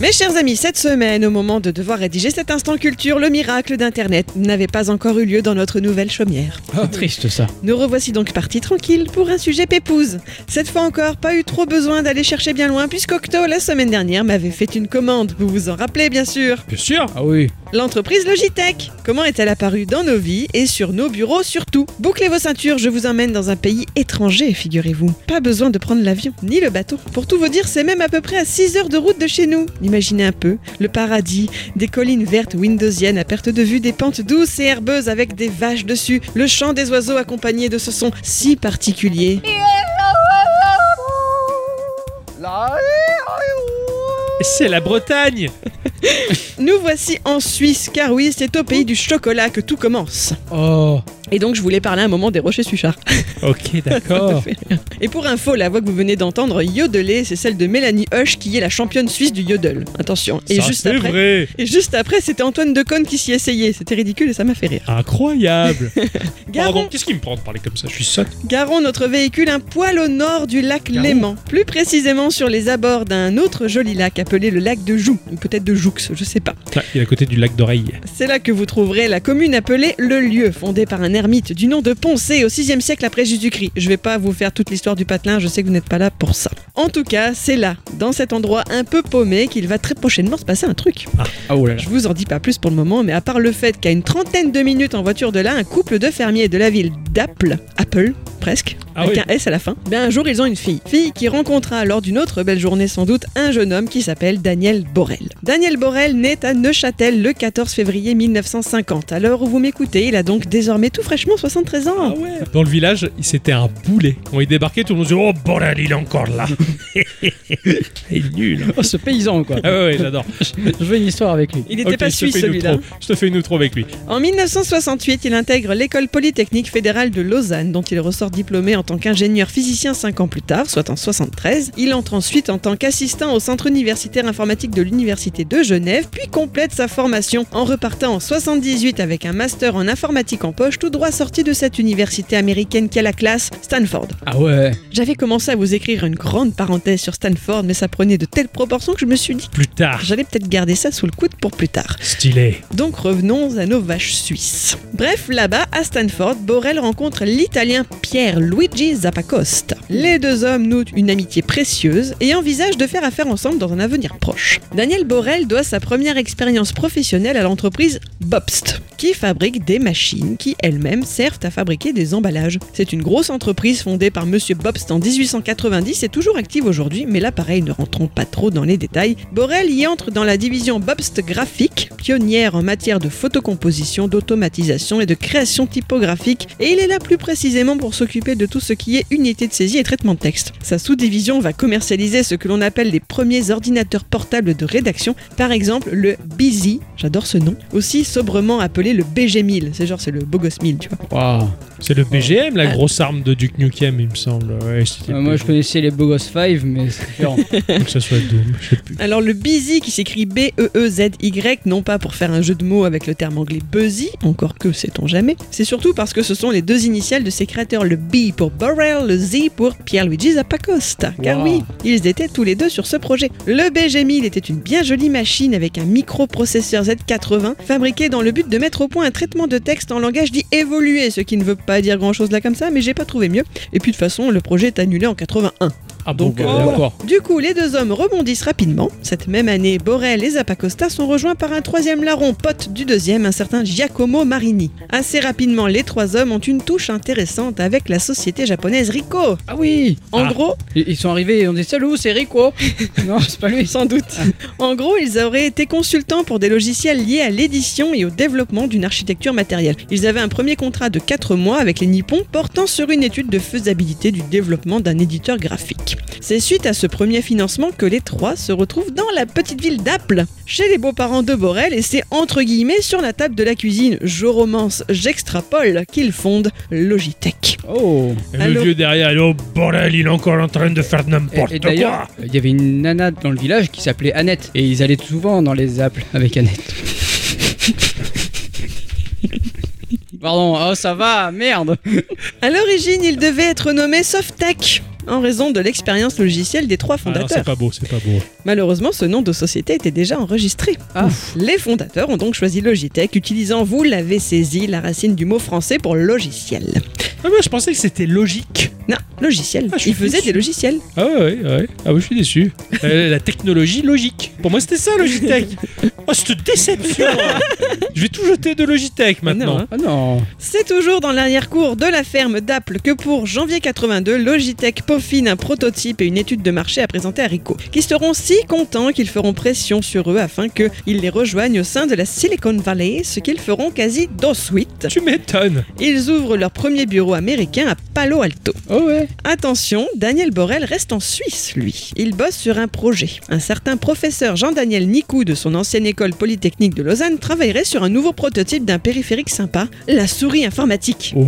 Mes chers amis, cette semaine, au moment de devoir rédiger cet instant culture, le miracle d'Internet n'avait pas encore eu lieu dans notre nouvelle chaumière. C'est triste ça. Nous revoici donc partis tranquilles pour un sujet pépouze. Cette fois encore, pas eu trop besoin d'aller chercher bien loin puisqu'Octo, la semaine dernière, m'avait fait une commande. Vous vous en rappelez bien sûr Bien sûr. Ah oui. L'entreprise Logitech. Comment est-elle apparue dans nos vies et sur nos bureaux surtout? Bouclez vos ceintures, je vous emmène dans un pays étranger, figurez-vous. Pas besoin de prendre l'avion, ni le bateau. Pour tout vous dire, c'est même à peu près à 6 heures de route de chez nous. Imaginez un peu, le paradis, des collines vertes windowsiennes à perte de vue, des pentes douces et herbeuses avec des vaches dessus, le chant des oiseaux accompagné de ce son si particulier. C'est la Bretagne. Nous voici en Suisse, car oui, c'est au pays du chocolat que tout commence. Oh. Et donc je voulais parler un moment des rochers Suchard. Ok, d'accord. Et pour info, la voix que vous venez d'entendre yodeler, c'est celle de Mélanie Hush, qui est la championne suisse du yodel. Attention. Et Ça, juste c'est après. vrai. Et juste après, c'était Antoine Decaune qui s'y essayait. C'était ridicule et ça m'a fait rire. Incroyable. Garon, Pardon, qu'est-ce qui me prend de parler comme ça? Je suis sotte. garons notre véhicule un poil au nord du lac. Léman. Plus précisément sur les abords d'un autre joli lac appelé le lac de Joux. Ou peut-être de Joux, je sais pas. Ah, il est à côté du lac d'Oreille. C'est là que vous trouverez la commune appelée Le Lieu, fondée par un ermite du nom de Poncé au 6e siècle après Jésus-Christ. Je vais pas vous faire toute l'histoire du patelin, je sais que vous n'êtes pas là pour ça. En tout cas, c'est là, dans cet endroit un peu paumé, qu'il va très prochainement se passer un truc. Ah oh là là. Je vous en dis pas plus pour le moment, mais à part le fait qu'à une trentaine de minutes en voiture de là, un couple de fermiers de la ville d'Apple, Apple, presque, Ah avec oui. un S à la fin, ben un jour ils ont une fille. Fille qui rencontra lors d'une autre belle journée sans doute un jeune homme qui s'appelle Daniel Borel. Daniel Borel naît à Neuchâtel le 14 février 1950. À l'heure où vous m'écoutez, il a donc désormais tout fraîchement 73 ans. Ah ouais. Dans le village, c'était un boulet. Quand il débarquait, tout le monde disait Oh bordel, il est encore là. il est nul. Oh, ce paysan quoi. Ah ouais, ouais, j'adore. Je veux une histoire avec lui. Il n'était pas suisse celui-là. Je te fais une outro avec lui. En 1968, il intègre l'école polytechnique fédérale de Lausanne, dont il ressort diplômé en tant qu'ingénieur physicien 5 ans plus tard, soit en 73. Il entre ensuite en tant qu'assistant au centre universitaire informatique de l'université de Genève, puis complète sa formation en repartant en 78 avec un master en informatique en poche, tout droit sorti de cette université américaine qui a la classe Stanford. Ah ouais. J'avais commencé à vous écrire une grande parenthèse sur Stanford, mais ça prenait de telles proportions que je me suis dit Plus tard. j'allais peut-être garder ça sous le coude pour plus tard. Stylé. Donc revenons à nos vaches suisses. Bref, là-bas, à Stanford, Borel rencontre l'italien Pierre Luigi Zappacosta. Les deux hommes nouent une amitié précieuse et envisagent de faire affaire ensemble dans un avenir proche. Daniel Borel doit sa première expérience professionnelle à l'entreprise Bobst, qui fabrique des machines qui elles-mêmes servent à fabriquer des emballages. C'est une grosse entreprise fondée par Monsieur Bobst en 1890 et toujours active aujourd'hui, mais là pareil, ne rentrons pas trop dans les détails. Borel y entre dans la division Bobst Graphique, pionnière en matière de photocomposition, d'automatisation et de création typographique, et il est là plus précisément pour s'occuper de tout ce qui est unité de saisie et traitement de texte. Sa sous-division va commercialiser ce que l'on appelle les premiers ordinateurs portables de rédaction, par exemple le Busy, j'adore ce nom, aussi sobrement appelé le BG1000, c'est genre c'est le beau gosse 1000, tu vois. Waouh. C'est le BGM, la grosse arme de Duke Nukem, il me semble. Ouais, Euh, moi je connaissais les Bogos 5 mais c'est différent. Que ça soit Doom, je sais plus. Alors le Busy qui s'écrit B-E-E-Z-Y, non pas pour faire un jeu de mots avec le terme anglais Buzzy, encore que sait-on jamais, c'est surtout parce que ce sont les deux initiales de ses créateurs, le B pour Borel, le Z pour Pierluigi Zappacosta. Car Wow. oui, ils étaient tous les deux sur ce projet. Le BG1000 était une bien jolie machine avec un microprocesseur Z80 fabriqué dans le but de mettre au point un traitement de texte en langage dit évolué, ce qui ne veut pas dire grand chose là comme ça, mais j'ai pas trouvé mieux. Et puis de toute façon, le projet est annulé en 81. Ah Donc, bon, euh, bah, voilà. d'accord. Du coup, les deux hommes rebondissent rapidement. Cette même année, Borel et Zappacosta sont rejoints par un troisième larron, pote du deuxième, un certain Giacomo Marini. Assez rapidement, les trois hommes ont une touche intéressante avec la société japonaise Ricoh. Ah oui. En Ah. gros, Ils sont arrivés et on dit salut, c'est Rico. non, c'est pas lui. sans doute. En gros, ils auraient été consultants pour des logiciels liés à l'édition et au développement d'une architecture matérielle. Ils avaient un premier contrat de 4 mois avec les Nippons portant sur une étude de faisabilité du développement d'un éditeur graphique. C'est suite à ce premier financement que les trois se retrouvent dans la petite ville d'Apple, chez les beaux-parents de Borel, et c'est entre guillemets sur la table de la cuisine, je romance, j'extrapole, qu'ils fondent Logitech. Oh. Et le Allô vieux derrière, il est, oh bordel, il est encore en train de faire n'importe et quoi. il y avait une nana dans le village qui s'appelait Annette. Et ils allaient souvent dans les apples avec Annette. Pardon, oh ça va, merde À l'origine, il devait être nommé Softtech. En raison de l'expérience logicielle des trois Ah, non, c'est fondateurs. pas beau, c'est pas beau. Malheureusement, ce nom de société était déjà enregistré. Ah. Les fondateurs ont donc choisi Logitech, utilisant, vous l'avez saisi, la racine du mot français pour logiciel. Ah ouais, je pensais que c'était logique. Non, logiciel. Ah, je suis faisaient déçu. des logiciels. Ah ouais, ouais, ouais. Ah ouais, je suis déçu. Euh, la technologie logique. Pour moi, c'était ça, Logitech. Oh, cette déception hein. Je vais tout jeter de Logitech maintenant. non, hein. Ah non. C'est toujours dans l'arrière-cour de la ferme d'Apple que pour janvier 82, Logitech peaufine un prototype et une étude de marché à présenter à Ricoh, qui seront si contents qu'ils feront pression sur eux afin qu'ils les rejoignent au sein de la Silicon Valley, ce qu'ils feront quasi d'au suite. Tu m'étonnes. Ils ouvrent leur premier bureau américain à Palo Alto. Oh ouais. Attention, Daniel Borel reste en Suisse, lui. Il bosse sur un projet. Un certain professeur Jean-Daniel Nicou de son ancienne école polytechnique de Lausanne travaillerait sur un nouveau prototype d'un périphérique sympa, la souris informatique. Oh,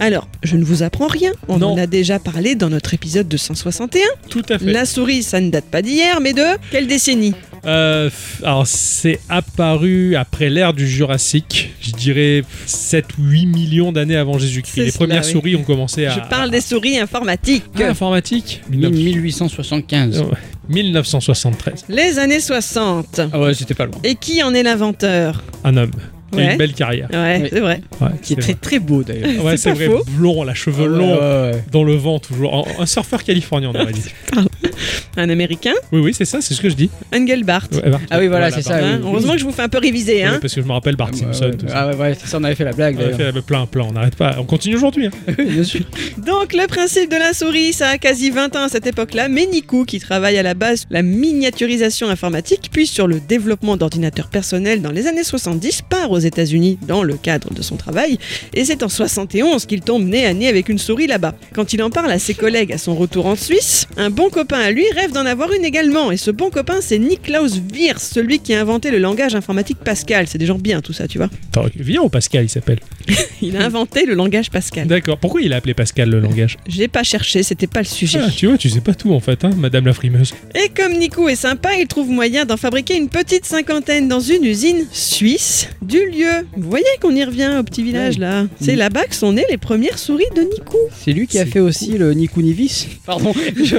Alors, je ne vous apprends rien, on Non. en a déjà parlé dans notre épisode 261. tout à fait. La souris, ça ne date pas d'hier, mais de quelle décennie? Euh, alors, c'est apparu après l'ère du Jurassique. Je dirais 7 ou 8 millions d'années avant Jésus-Christ. Les premières oui. souris ont commencé à. Je parle des souris informatiques. Ah, informatique. 1875. Ouais. 1973. Les années 60. Ah ouais, c'était pas loin. Et qui en est l'inventeur? Un homme. Qui a une belle carrière. Ouais, Oui. c'est vrai. Ouais, Qui est c'est très très beau d'ailleurs. Ouais, c'est vrai. faux. Blond, la cheveux Ah ouais, longs. ouais, ouais. Dans le vent, toujours. Un, un surfeur californien, on aurait dit. Un américain, Oui, oui, c'est ça, c'est ce que je dis. Engelbart. Ouais, Bart. Ah oui, voilà, c'est ça. Hein, oui. Heureusement que je vous fais un peu réviser. Ouais, Hein. parce que je me rappelle Bart Ah, Simpson. ouais, tout ça. ah ouais, ça, on avait fait la blague On a d'ailleurs. fait plein, plein, on n'arrête pas. On continue aujourd'hui. hein. Bien sûr. Donc le principe de la souris, ça a quasi 20 ans à cette époque-là, mais Niku, qui travaille à la base la miniaturisation informatique, puis sur le développement d'ordinateurs personnels dans les années 70, part aux États-Unis dans le cadre de son travail, et c'est en 71 qu'il tombe nez à nez avec une souris là-bas. Quand il en parle à ses collègues à son retour en Suisse, un bon copain à lui rêve d'en avoir une également, et ce bon copain c'est Niklaus Wiers, celui qui a inventé le langage informatique Pascal. C'est des gens bien tout ça, tu vois. Attends, viens au Pascal, il s'appelle. Il a inventé le langage Pascal. D'accord. Pourquoi il a appelé Pascal le langage? J'ai pas cherché, c'était pas le sujet. Ah, Tu vois, tu sais pas tout en fait, hein, Madame la frimeuse. Et comme Nico est sympa, il trouve moyen d'en fabriquer une petite cinquantaine dans une usine suisse du lieu. Vous voyez qu'on y revient au petit village Oui. là. C'est Mm. là-bas que sont nées les premières souris de Nico. C'est lui qui a C'est fait aussi le Nikunivis. Pardon, je,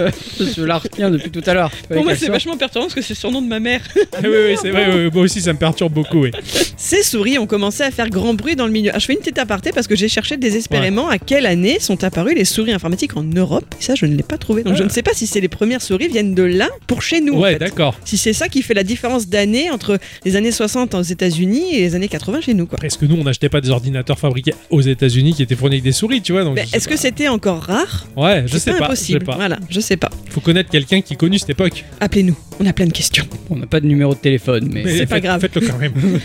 je la retiens depuis tout à l'heure. Fallait qu'elle sorte. perturbant parce que c'est le surnom de ma mère. Ah oui, oui, c'est vrai, oui, moi aussi ça me perturbe beaucoup. Oui. Ces souris ont commencé à faire grand bruit dans le milieu. Ah, je fais une petite aparté parce que j'ai cherché désespérément à quelle année sont apparues les souris informatiques en Europe. Et ça, je ne l'ai pas trouvé. Donc je Ah. ne sais pas si c'est les premières souris viennent de là pour chez nous. en Ouais, fait. d'accord. Si c'est ça qui fait la différence d'année entre les années 60 aux États-Unis et les années 80 chez nous, quoi. Presque nous, on n'achetait pas des ordinateurs fabriqués aux États-Unis qui étaient fournis avec des souris, tu vois. Donc sais Est-ce que c'était encore rare? Ouais, je C'est sais pas. Je sais impossible. pas. Voilà, je sais pas. Faut connaître quelqu'un qui connu cette époque. Appelez-nous, on a plein de questions. On n'a pas de numéro de téléphone, mais. Mais c'est pas faites- grave. Faites-le quand même.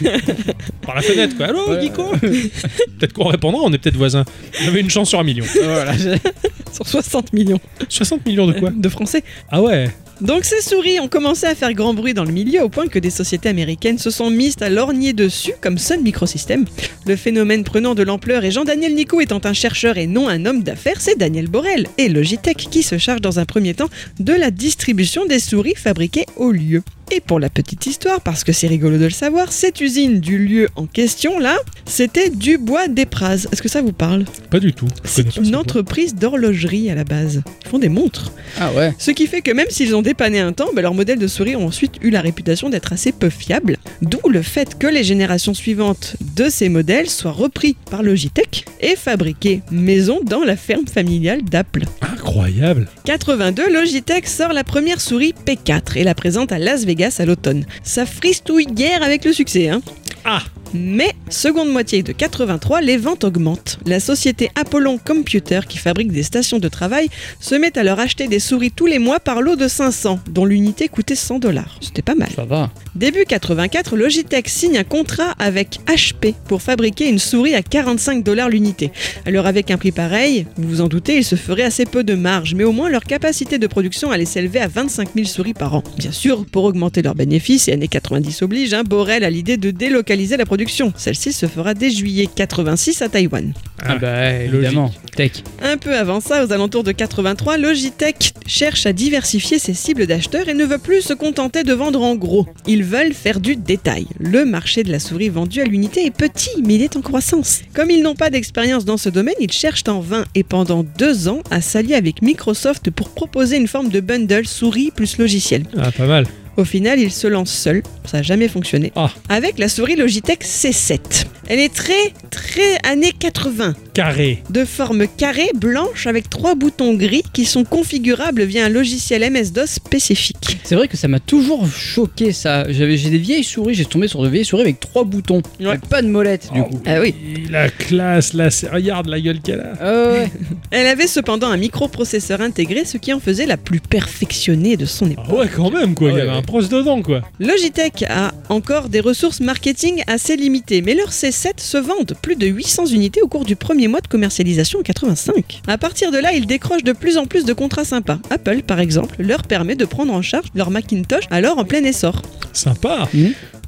Par la fenêtre, quoi. Allô. Nico Peut-être qu'on répondra, on est peut-être voisins. On avait une chance sur un million. voilà. Sur 60 millions 60 millions de quoi de Français. Ah ouais Donc ces souris ont commencé à faire grand bruit dans le milieu au point que des sociétés américaines se sont mises à lorgner dessus comme Sun Microsystems. Le phénomène prenant de l'ampleur et Jean-Daniel Nico étant un chercheur et non un homme d'affaires, c'est Daniel Borel et Logitech qui se charge dans un premier temps de la distribution des souris fabriquées au lieu. Et pour la petite histoire, parce que c'est rigolo de le savoir, cette usine du lieu en question là, c'était Dubois Despraz. Est-ce que ça vous parle? Pas du tout. C'est une entreprise d'horlogerie à la base. Ils font des montres. Ah ouais. Ce qui fait que même s'ils ont dépanné un temps, bah, leurs modèles de souris ont ensuite eu la réputation d'être assez peu fiables. D'où le fait que les générations suivantes de ces modèles soient repris par Logitech et fabriqués maison dans la ferme familiale d'Apple. Incroyable. 82, Logitech sort la première souris P4 et la présente à Las Vegas à l'automne. Ça fristouille guère avec le succès, hein Ah mais, seconde moitié de 83, les ventes augmentent. La société Apollon Computer, qui fabrique des stations de travail, se met à leur acheter des souris tous les mois par lot de 500, dont l'unité coûtait 100 dollars. C'était pas mal. Ça va. Début 84, Logitech signe un contrat avec HP pour fabriquer une souris à 45 dollars l'unité. Alors avec un prix pareil, vous vous en doutez, il se ferait assez peu de marge, mais au moins leur capacité de production allait s'élever à 25 000 souris par an. Bien sûr, pour augmenter leurs bénéfices, et années 90 oblige, hein, Borel a l'idée de délocaliser la production production. Celle-ci se fera dès juillet 86 à Taïwan. Ah bah évidemment, tech. Un peu avant ça, aux alentours de 83, Logitech cherche à diversifier ses cibles d'acheteurs et ne veut plus se contenter de vendre en gros. Ils veulent faire du détail. Le marché de la souris vendue à l'unité est petit, mais il est en croissance. Comme ils n'ont pas d'expérience dans ce domaine, ils cherchent en vain et pendant deux ans à s'allier avec Microsoft pour proposer une forme de bundle souris plus logiciel. Ah, pas mal. Au final, ils se lancent seuls, ça n'a jamais fonctionné, Ah. avec la souris Logitech C7. Elle est très, très années 80 Carré. de forme carrée blanche avec trois boutons gris qui sont configurables via un logiciel MS-DOS spécifique. C'est vrai que ça m'a toujours choqué ça. J'avais j'ai des vieilles souris, j'ai tombé sur de vieilles souris avec trois boutons. Ouais. Pas de molette du coup. Ah oui. La classe, là, c'est- regarde la gueule qu'elle a. Ah ouais. Elle avait cependant un microprocesseur intégré, ce qui en faisait la plus perfectionnée de son époque. Ah ouais, quand même, quoi. Il y Ah avait ouais. un pros dedans, quoi. Logitech a encore des ressources marketing assez limitées, mais leurs C7 se vendent plus de 800 unités au cours du premier mois de commercialisation en 85. À partir de là, ils décrochent de plus en plus de contrats sympas. Apple, par exemple, leur permet de prendre en charge leur Macintosh alors en plein essor. Sympa.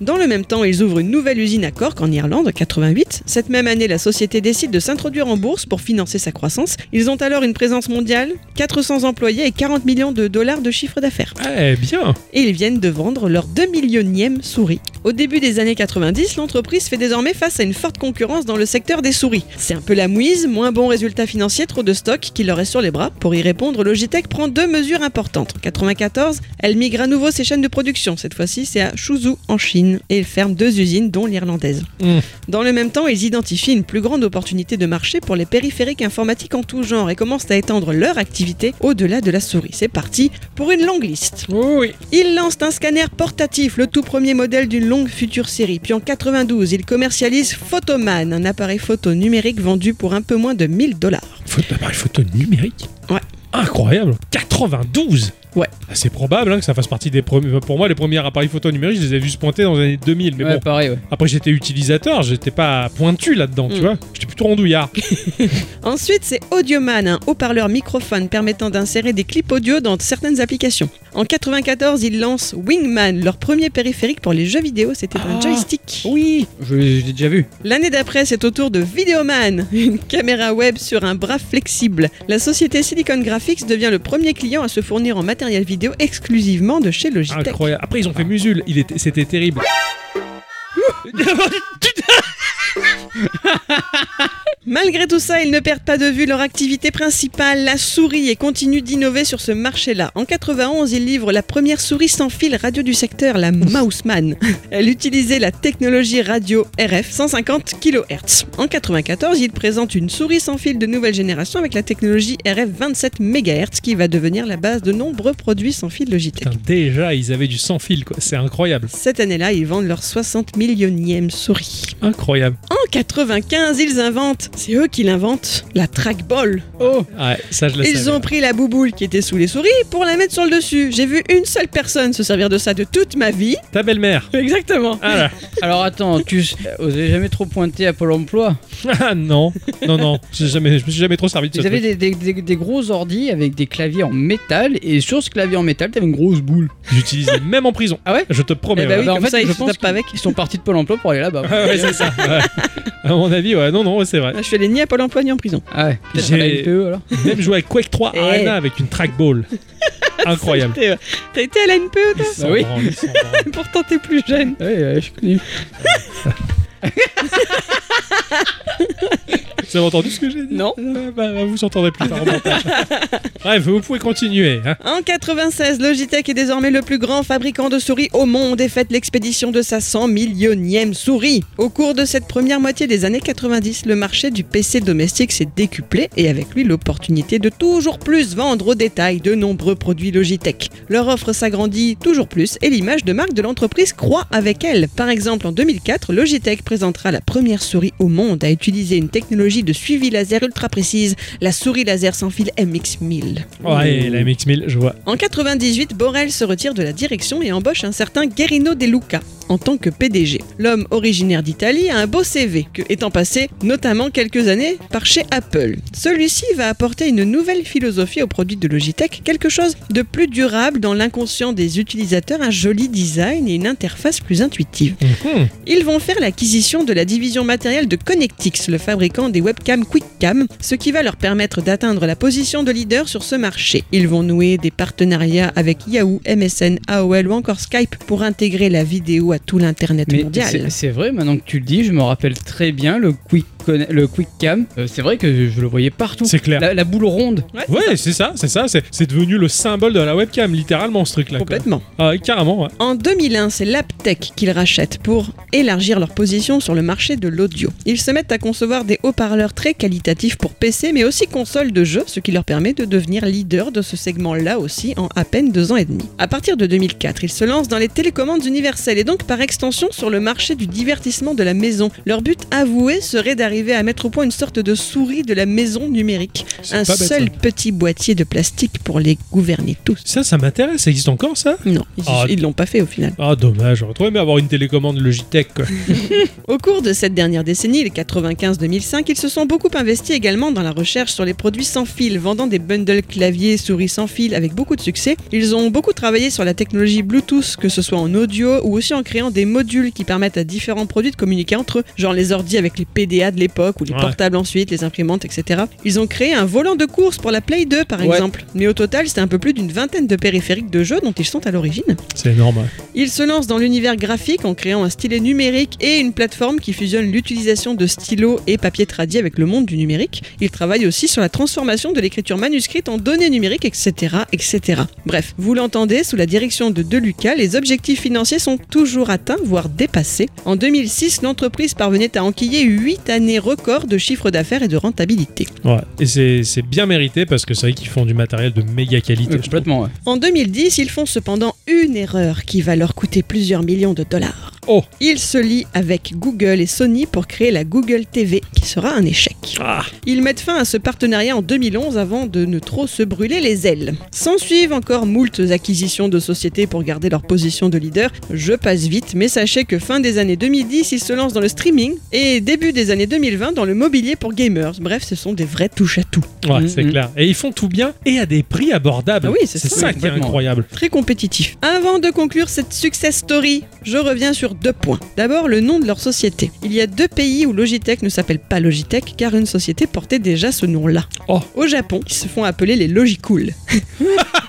Dans le même temps, ils ouvrent une nouvelle usine à Cork en Irlande, 88. Cette même année, la société décide de s'introduire en bourse pour financer sa croissance. Ils ont alors une présence mondiale, 400 employés et 40 millions de dollars de chiffre d'affaires. Eh bien. Et ils viennent de vendre leur 2 millionième souris. Au début des années 90, l'entreprise fait désormais face à une forte concurrence dans le secteur des souris. C'est un peu la mouise, moins bon résultat financier, trop de stock qui leur est sur les bras. Pour y répondre, Logitech prend deux mesures importantes. En 94, elle migre à nouveau ses chaînes de production. Cette fois-ci, c'est à Suzhou en Chine et il ferme deux usines, dont l'irlandaise. Mm. Dans le même temps, ils identifient une plus grande opportunité de marché pour les périphériques informatiques en tout genre et commencent à étendre leur activité au-delà de la souris. C'est parti pour une longue liste. Oh oui. Ils lancent un scanner portatif, le tout premier modèle d'une longue future série. Puis en 92, ils commercialisent Photoman, un appareil photo numérique vendu pour un peu moins de 1000 dollars. Appareil photo numérique? Ouais. Incroyable. 92. Ouais. Ah, C'est probable hein, que ça fasse partie des premiers. Pour moi, les premiers appareils photo numériques, je les ai vus se pointer dans les années 2000. Mais ouais, bon, pareil, ouais. après, j'étais utilisateur, j'étais pas pointu là-dedans, tu Mm. vois. J'étais plutôt rondouillard. Ensuite, c'est Audioman, un haut-parleur microphone permettant d'insérer des clips audio dans certaines applications. En 94, ils lancent Wingman, leur premier périphérique pour les jeux vidéo. C'était un Ah. joystick. Oui, je je l'ai déjà vu. L'année d'après, c'est au tour de Videoman, une caméra web sur un bras flexible. La société Silicon Graphics devient le premier client à se fournir en matériel vidéo exclusivement de chez Logitech. Incroyable. Après, ils ont fait Musul. Il était, c'était terrible. Malgré tout ça, ils ne perdent pas de vue leur activité principale, la souris, et continuent d'innover sur ce marché-là. En 91, ils livrent la première souris sans fil radio du secteur, la Mouseman. Elle utilisait la technologie radio RF 150 kHz. En 94, ils présentent une souris sans fil de nouvelle génération avec la technologie RF 27 MHz qui va devenir la base de nombreux produits sans fil Logitech. Putain, déjà, ils avaient du sans fil, quoi. C'est incroyable. Cette année-là, ils vendent leur 60 millionième souris. Incroyable. En 95, ils inventent, c'est eux qui l'inventent, la trackball. Oh Ouais, ça, je le Ils savais. ont pris la bouboule qui était sous les souris pour la mettre sur le dessus. J'ai vu une seule personne se servir de ça de toute ma vie. Ta belle-mère. Exactement. Ah là. Alors attends, tu osais jamais trop pointer à Pôle emploi Ah non. Non, non. J'ai jamais, je me suis jamais trop servi de Ils avaient truc. des, des- des- des gros ordi avec des claviers en métal et sur ce clavier en métal, t'avais une grosse boule. J'utilise les mêmes en prison. Ah ouais Je te promets. Eh bah ouais. oui, Bah, comme ça, ils se tapent pas avec. Ils sont partis de Pôle emploi pour aller là-bas. Ouais, ouais, c'est ça. ouais. À mon avis, ouais. Non, non, ouais, c'est vrai. Ah, Je suis allé ni à Pôle emploi ni en prison. Ah ouais, J'ai- à la NPE alors. Même joué avec Quake 3 Eh. Arena avec une trackball. Incroyable. T'es- T'as été à la NPE, toi oui. Pourtant, t'es plus jeune. Ouais, ouais, je suis connu. Vous avez entendu ce que j'ai dit Non. Euh, bah, bah, vous entendrez plus tard. Bref, vous pouvez continuer. Hein. En 96, Logitech est désormais le plus grand fabricant de souris au monde et fête l'expédition de sa 100 millionième souris. Au cours de cette première moitié des années 90, le marché du PC domestique s'est décuplé et avec lui l'opportunité de toujours plus vendre au détail de nombreux produits Logitech. Leur offre s'agrandit toujours plus et l'image de marque de l'entreprise croît avec elle. Par exemple, en 2004, Logitech présentera la première souris au monde à utiliser une technologie de suivi laser ultra précise, la souris laser sans fil MX1000. Ouais, la MX1000, je vois. En 98, Borel se retire de la direction et embauche un certain Guerino De Luca. En tant que PDG. L'homme originaire d'Italie a un beau CV, que, étant passé notamment quelques années par chez Apple. Celui-ci va apporter une nouvelle philosophie aux produits de Logitech, quelque chose de plus durable dans l'inconscient des utilisateurs, un joli design et une interface plus intuitive. Mhm. Ils vont faire l'acquisition de la division matérielle de Connectix, le fabricant des webcams QuickCam, ce qui va leur permettre d'atteindre la position de leader sur ce marché. Ils vont nouer des partenariats avec Yahoo, MSN, AOL ou encore Skype pour intégrer la vidéo à tout l'Internet mondial. c'est- vrai, maintenant que tu le dis, je me rappelle très bien le Quick, le quick Cam. Euh, c'est vrai que je le voyais partout. C'est clair. La, la boule ronde. Ouais, c'est ça, c'est ça. C'est c'est devenu le symbole de la webcam, littéralement, ce truc-là. Complètement. Ah, ouais, carrément, ouais. En 2001, c'est l'Aptech qu'ils rachètent pour élargir leur position sur le marché de l'audio. Ils se mettent à concevoir des haut-parleurs très qualitatifs pour PC, mais aussi consoles de jeux, ce qui leur permet de devenir leader de ce segment-là aussi en à peine deux ans et demi. À partir de 2004, ils se lancent dans les télécommandes universelles et donc par extension sur le marché du divertissement de la maison. Leur but avoué serait d'arriver à mettre au point une sorte de souris de la maison numérique. Un bête, seul ça. petit boîtier de plastique pour les gouverner tous. Ça, ça m'intéresse. Ça existe encore, ça? Non, ils Ah, ils l'ont pas fait au final. Ah, dommage. J'aurais trop aimé avoir une télécommande Logitech, quoi. Au cours de cette dernière décennie, les 95-2005, ils se sont beaucoup investis également dans la recherche sur les produits sans fil, vendant des bundles clavier souris sans fil avec beaucoup de succès. Ils ont beaucoup travaillé sur la technologie Bluetooth, que ce soit en audio ou aussi en créant des modules qui permettent à différents produits de communiquer entre eux, genre les ordi avec les PDA de l'époque ou les Ouais. portables ensuite, les imprimantes, etc. Ils ont créé un volant de course pour la Play 2 par Ouais. exemple. Mais au total, c'est un peu plus d'une vingtaine de périphériques de jeux dont ils sont à l'origine. C'est énorme. ouais. Il se lance dans l'univers graphique en créant un stylet numérique et une plateforme qui fusionne l'utilisation de stylos et papier tradis avec le monde du numérique. Il travaille aussi sur la transformation de l'écriture manuscrite en données numériques, etc., etc. Bref, vous l'entendez, sous la direction de Deluca, les objectifs financiers sont toujours atteints, voire dépassés. En 2006, l'entreprise parvenait à enquiller 8 années records de chiffre d'affaires et de rentabilité. Ouais. Et c'est bien mérité parce que c'est vrai qu'ils font du matériel de méga qualité. Euh, complètement, ouais. En 2010, ils font cependant une erreur qui va leur coûter plusieurs millions de dollars. Oh. Ils se lient avec Google et Sony pour créer la Google TV, qui sera un échec. Ah, Ils mettent fin à ce partenariat en 2011 avant de ne trop se brûler les ailes. S'en suivent encore moultes acquisitions de sociétés pour garder leur position de leader. Je passe vite, mais sachez que fin des années 2010, ils se lancent dans le streaming et début des années 2020 dans le mobilier pour gamers. Bref, ce sont des vrais touche-à-tout. ouais, Mhm. c'est clair. Et ils font tout bien et à des prix abordables. Ah oui, c'est ça, qui est incroyable. Très compétitif. Avant de conclure cette success story, je reviens sur deux points. D'abord, le nom de leur société. Il y a deux pays où Logitech ne s'appelle pas Logitech car une société portait déjà ce nom-là. Oh. Au Japon, ils se font appeler les Logicool.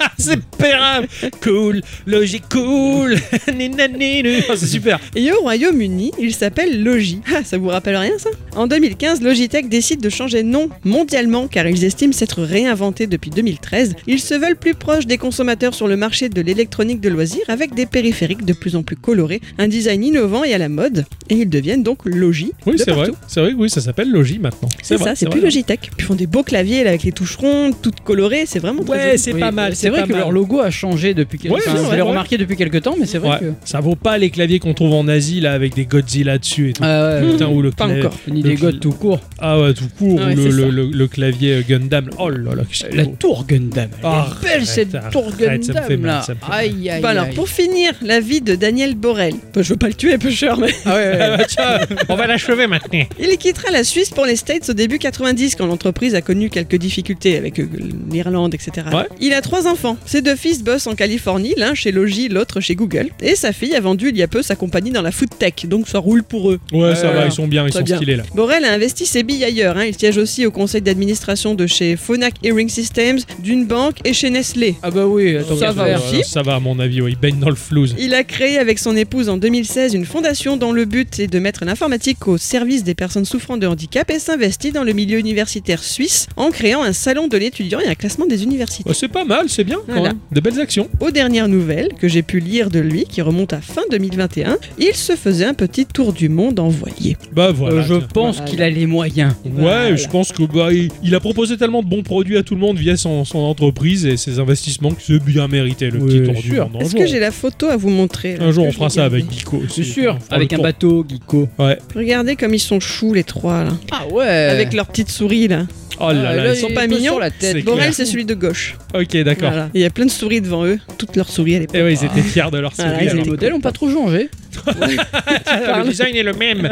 c'est pérable. Cool, logique, cool. Ninaninu. Oh, c'est super. Et au Royaume-Uni, il s'appelle Logi. Ah, ça vous rappelle rien ça? En 2015, Logitech décide de changer de nom mondialement car ils estiment s'être réinventés depuis 2013. Ils se veulent plus proches des consommateurs sur le marché de l'électronique de loisirs avec des périphériques de plus en plus colorés, un design innovant et à la mode. Et ils deviennent donc Logi. Oui, c'est vrai. C'est vrai que oui, ça s'appelle Logi maintenant. C'est ça, c'est vrai. plus Logitech. Puis ils font des beaux claviers là, avec les touches rondes, toutes colorées, c'est vraiment très Ouais, joli. c'est Oui, pas mal. C'est vrai que mal. leur logo a changé depuis quelques Ouais, temps. c'est Je l'ai ouais. remarqué depuis quelques temps, mais c'est vrai Ouais, que. Ça vaut pas les claviers qu'on trouve en Asie là avec des Godzilla dessus et tout. Ah ouais, Putain, ou le Pas clavier- encore. ni le des godes tout court. Ah ouais, tout court. Ah ouais, ou le, clavier euh, Gundam. Oh là là, La tour Gundam. Elle Arrête, belle cette arrête, tour ça me fait Gundam mal, là. ça me fait mal. Aïe aïe. Bon, alors, pour finir, la vie de Daniel Borel. Bah, je veux pas le tuer, pêcheur, mais. Ah ouais, ouais, ouais. tiens, on va l'achever maintenant. Il quittera la Suisse pour les States au début 90 quand l'entreprise a connu quelques difficultés avec euh, l'Irlande, etc. Ouais. Il a trois enfants. Ses deux fils bossent en Californie, l'un chez Logi, l'autre chez Google. Et sa fille a vendu il y a peu sa compagnie dans la food tech, donc ça roule pour eux. Ouais, ça va, ils sont bien, ils sont bien. stylés là. Borel a investi ses billes ailleurs. hein. Il siège aussi au conseil d'administration de chez Phonak Hearing Systems, d'une banque et chez Nestlé. Ah bah oui, attends, Ça qu'à va aussi. Ça va à mon avis, ouais, ils baignent dans le flouze. Il a créé avec son épouse en 2016 une fondation dont le but est de mettre l'informatique au service des personnes souffrant de handicap et s'investit dans le milieu universitaire suisse en créant un salon de l'étudiant et un classement des universités. Ouais, c'est pas mal, c'est bien. quand Voilà. même. De belles actions. Aux dernières nouvelles que j'ai pu lire de lui, qui remontent à fin 2021, il se faisait un petit tour du monde en voilier. Bah voilà. Euh, je pense Voilà. qu'il a les moyens. Ouais, Voilà. je pense que bah, il, il a proposé tellement de bons produits à tout le monde via son, son entreprise et ses investissements que c'est bien mérité le Oui, petit tour du monde. Est-ce que j'ai la photo à vous montrer là, un jour on fera ça avec Geeko. C'est sûr. Avec un bateau, Geeko. Ouais. Regardez comme ils sont choux les trois là. Ah ouais. Avec leurs petites souris là. Oh là Ah, là, là, ils sont pas mignons. sur la tête. C'est Borel c'est celui de gauche. Ok, d'accord. Voilà. Il y a plein de souris devant eux, toutes leurs souris à l'époque. Et ouais, ils étaient fiers de leur Voilà, souris. Les modèles ont pas trop changé. le design est le même.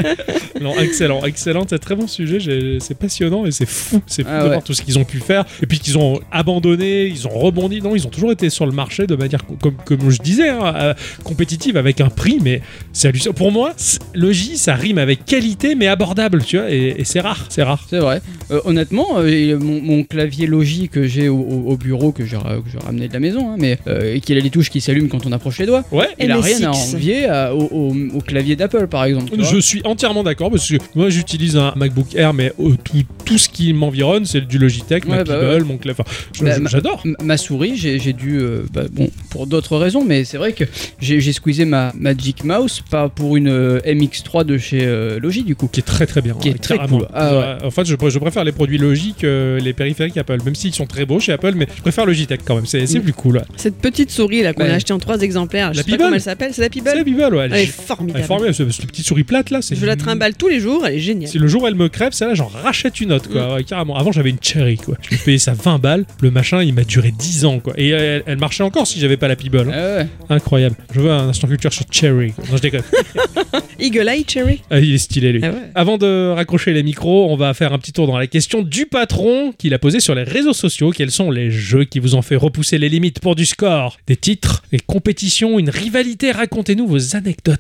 non, excellent, excellent. C'est un très bon sujet. C'est passionnant et c'est fou. C'est fou Ah de ouais. voir tout ce qu'ils ont pu faire. Et puis qu'ils ont abandonné, ils ont rebondi. Non, ils ont toujours été sur le marché de manière, co- comme, comme je disais, hein, euh, compétitive avec un prix. Mais c'est hallucinant. Pour moi, le J, ça rime avec qualité, mais abordable, tu vois. Et, et c'est rare, c'est rare. C'est vrai. Euh, honnêtement, euh, mon, mon clavier Logi que j'ai au, au- au bureau, que j'ai ramené de la maison, hein, mais euh, et qu'il a les touches qui s'allument quand on approche les doigts, Ouais. il a rien à envier à- au, au- au clavier d'Apple, par exemple. tu vois. Je suis entièrement d'accord parce que moi j'utilise un MacBook Air, mais euh, tout, tout ce qui m'environne, c'est du Logitech, ma Ouais, bah Peeble, ouais. mon clavier. Enfin, je- Bah, je- ma- J'adore. Ma souris, j'ai j'ai dû, euh, bah, bon, pour d'autres raisons, mais c'est vrai que j'ai squeezé ma Magic Mouse, pas pour une euh, MX3 de chez euh, Logi du coup. Qui est très très bien. Qui est ouais, très cool. Ah ouais. En fait, je, pr- je préfère les produits Logi que les périphériques Apple, même s'ils sont très beaux chez Apple, mais je préfère Logitech quand même. C'est c'est Mm. plus cool. ouais. Cette petite souris là qu'on Ouais. a acheté en trois exemplaires, je La sais pas comment elle s'appelle, c'est la C'est la ouais. Est formidable. elle est formidable. Cette petite souris plate là, c'est. Je la trimballe tous les jours, elle est géniale. Si le jour où elle me crève, celle-là, j'en rachète une autre, Mm. quoi. Ouais, carrément. Avant, j'avais une Cherry, quoi. Je payais ça 20 balles. Le machin, il m'a duré 10 ans, quoi. Et elle, elle marchait encore si j'avais pas la Peeble. hein. Ah ouais. Incroyable. Je veux un instant culture sur Cherry. quoi. Non, je déconne. Eagle Eye Cherry. Ah, il est stylé, lui. Ah ouais. Avant de raccrocher les micros, on va faire un petit tour dans la question du patron qu'il a posé sur les réseaux sociaux. Quels sont les jeux qui vous ont fait repousser les limites pour du score Des titres, des compétitions, une rivalité? Racontez-nous vos anecdotes.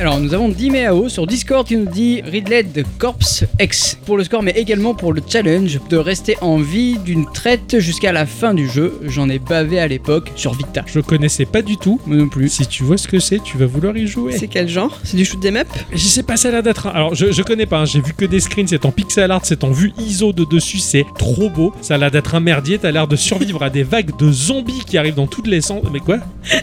Alors nous avons Dimeo sur Discord qui nous dit Ridley de Corpse X pour le score mais également pour le challenge de rester en vie d'une traite jusqu'à la fin du jeu. J'en ai bavé à l'époque sur Vita. Je connaissais pas du tout. Moi non plus. Si tu vois ce que c'est, tu vas vouloir y jouer. C'est quel genre? C'est du shoot 'em up? Je sais pas, ça a l'air d'être. un- Alors, je, je connais pas, hein, j'ai vu que des screens, c'est en pixel art, c'est en vue ISO de dessus, c'est trop beau. Ça a l'air d'être un merdier, t'as l'air de survivre à des vagues de zombies qui arrivent dans toutes les sens. Mais quoi?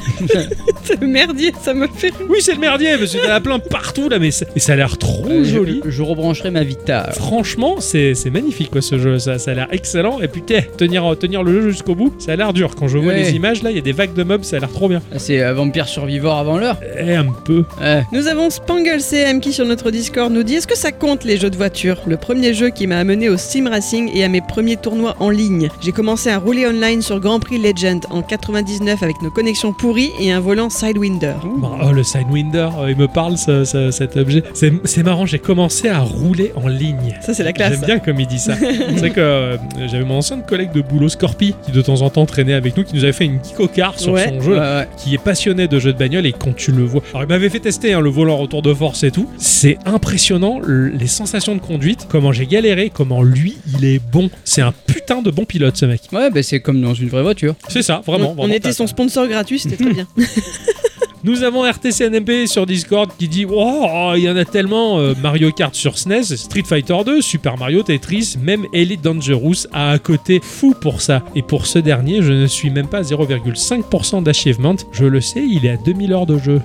C'est le merdier, ça me fait rire. Oui, c'est le merdier, parce qu'il y en a plein partout là, mais, mais ça a l'air trop Euh, je- joli. Je, rebrancherai ma Vita. Franchement, c'est c'est magnifique quoi, ce jeu, ça, ça a l'air excellent. Et putain, tenir, tenir le jeu jusqu'au bout, ça a l'air dur. Quand je vois Ouais. les images là, il y a des vagues de mobs, ça a l'air trop bien. Ah, C'est euh, Vampire Survivor avant l'heure. Eh, un peu. Ouais. Nous avons Spangle CM qui sur notre Discord nous dit Est-ce que ça compte les jeux de voiture? Le premier jeu qui m'a amené au sim racing et à mes premiers tournois en ligne. J'ai commencé à rouler online sur Grand Prix Legend en 99 avec nos connexions pourries et un volant Sidewinder. Bon, oh, le Sidewinder, euh, il me parle ce- ce- cet objet. C'est marrant, j'ai commencé à rouler en ligne. Ça c'est la classe. J'aime bien comme il dit ça. c'est vrai que euh, j'avais mon ancien collègue de boulot, Scorpi, qui de temps en temps traînait avec nous, qui nous avait fait une car sur Ouais. son jeu, Ouais, ouais. qui est passionné de jeux de bagnole et quand tu le vois. Alors il m'avait fait tester hein, le volant retour de force et tout. C'est impressionnant le- les sensations de conduite, comment j'ai galéré, comment lui il est bon. C'est un putain de bon pilote ce mec. Ouais, bah, c'est comme dans une vraie voiture. C'est ça, vraiment. on, était son sponsor gratuit, c'était très bien. Nous avons RTCNMP sur Discord qui dit Oh, il y en a tellement euh, Mario Kart sur SNES, Street Fighter 2, Super Mario, Tetris, même Elite Dangerous a un côté fou pour ça. Et pour ce dernier, je ne suis même pas à 0,5% d'achievement. Je le sais, il est à 2000 heures de jeu.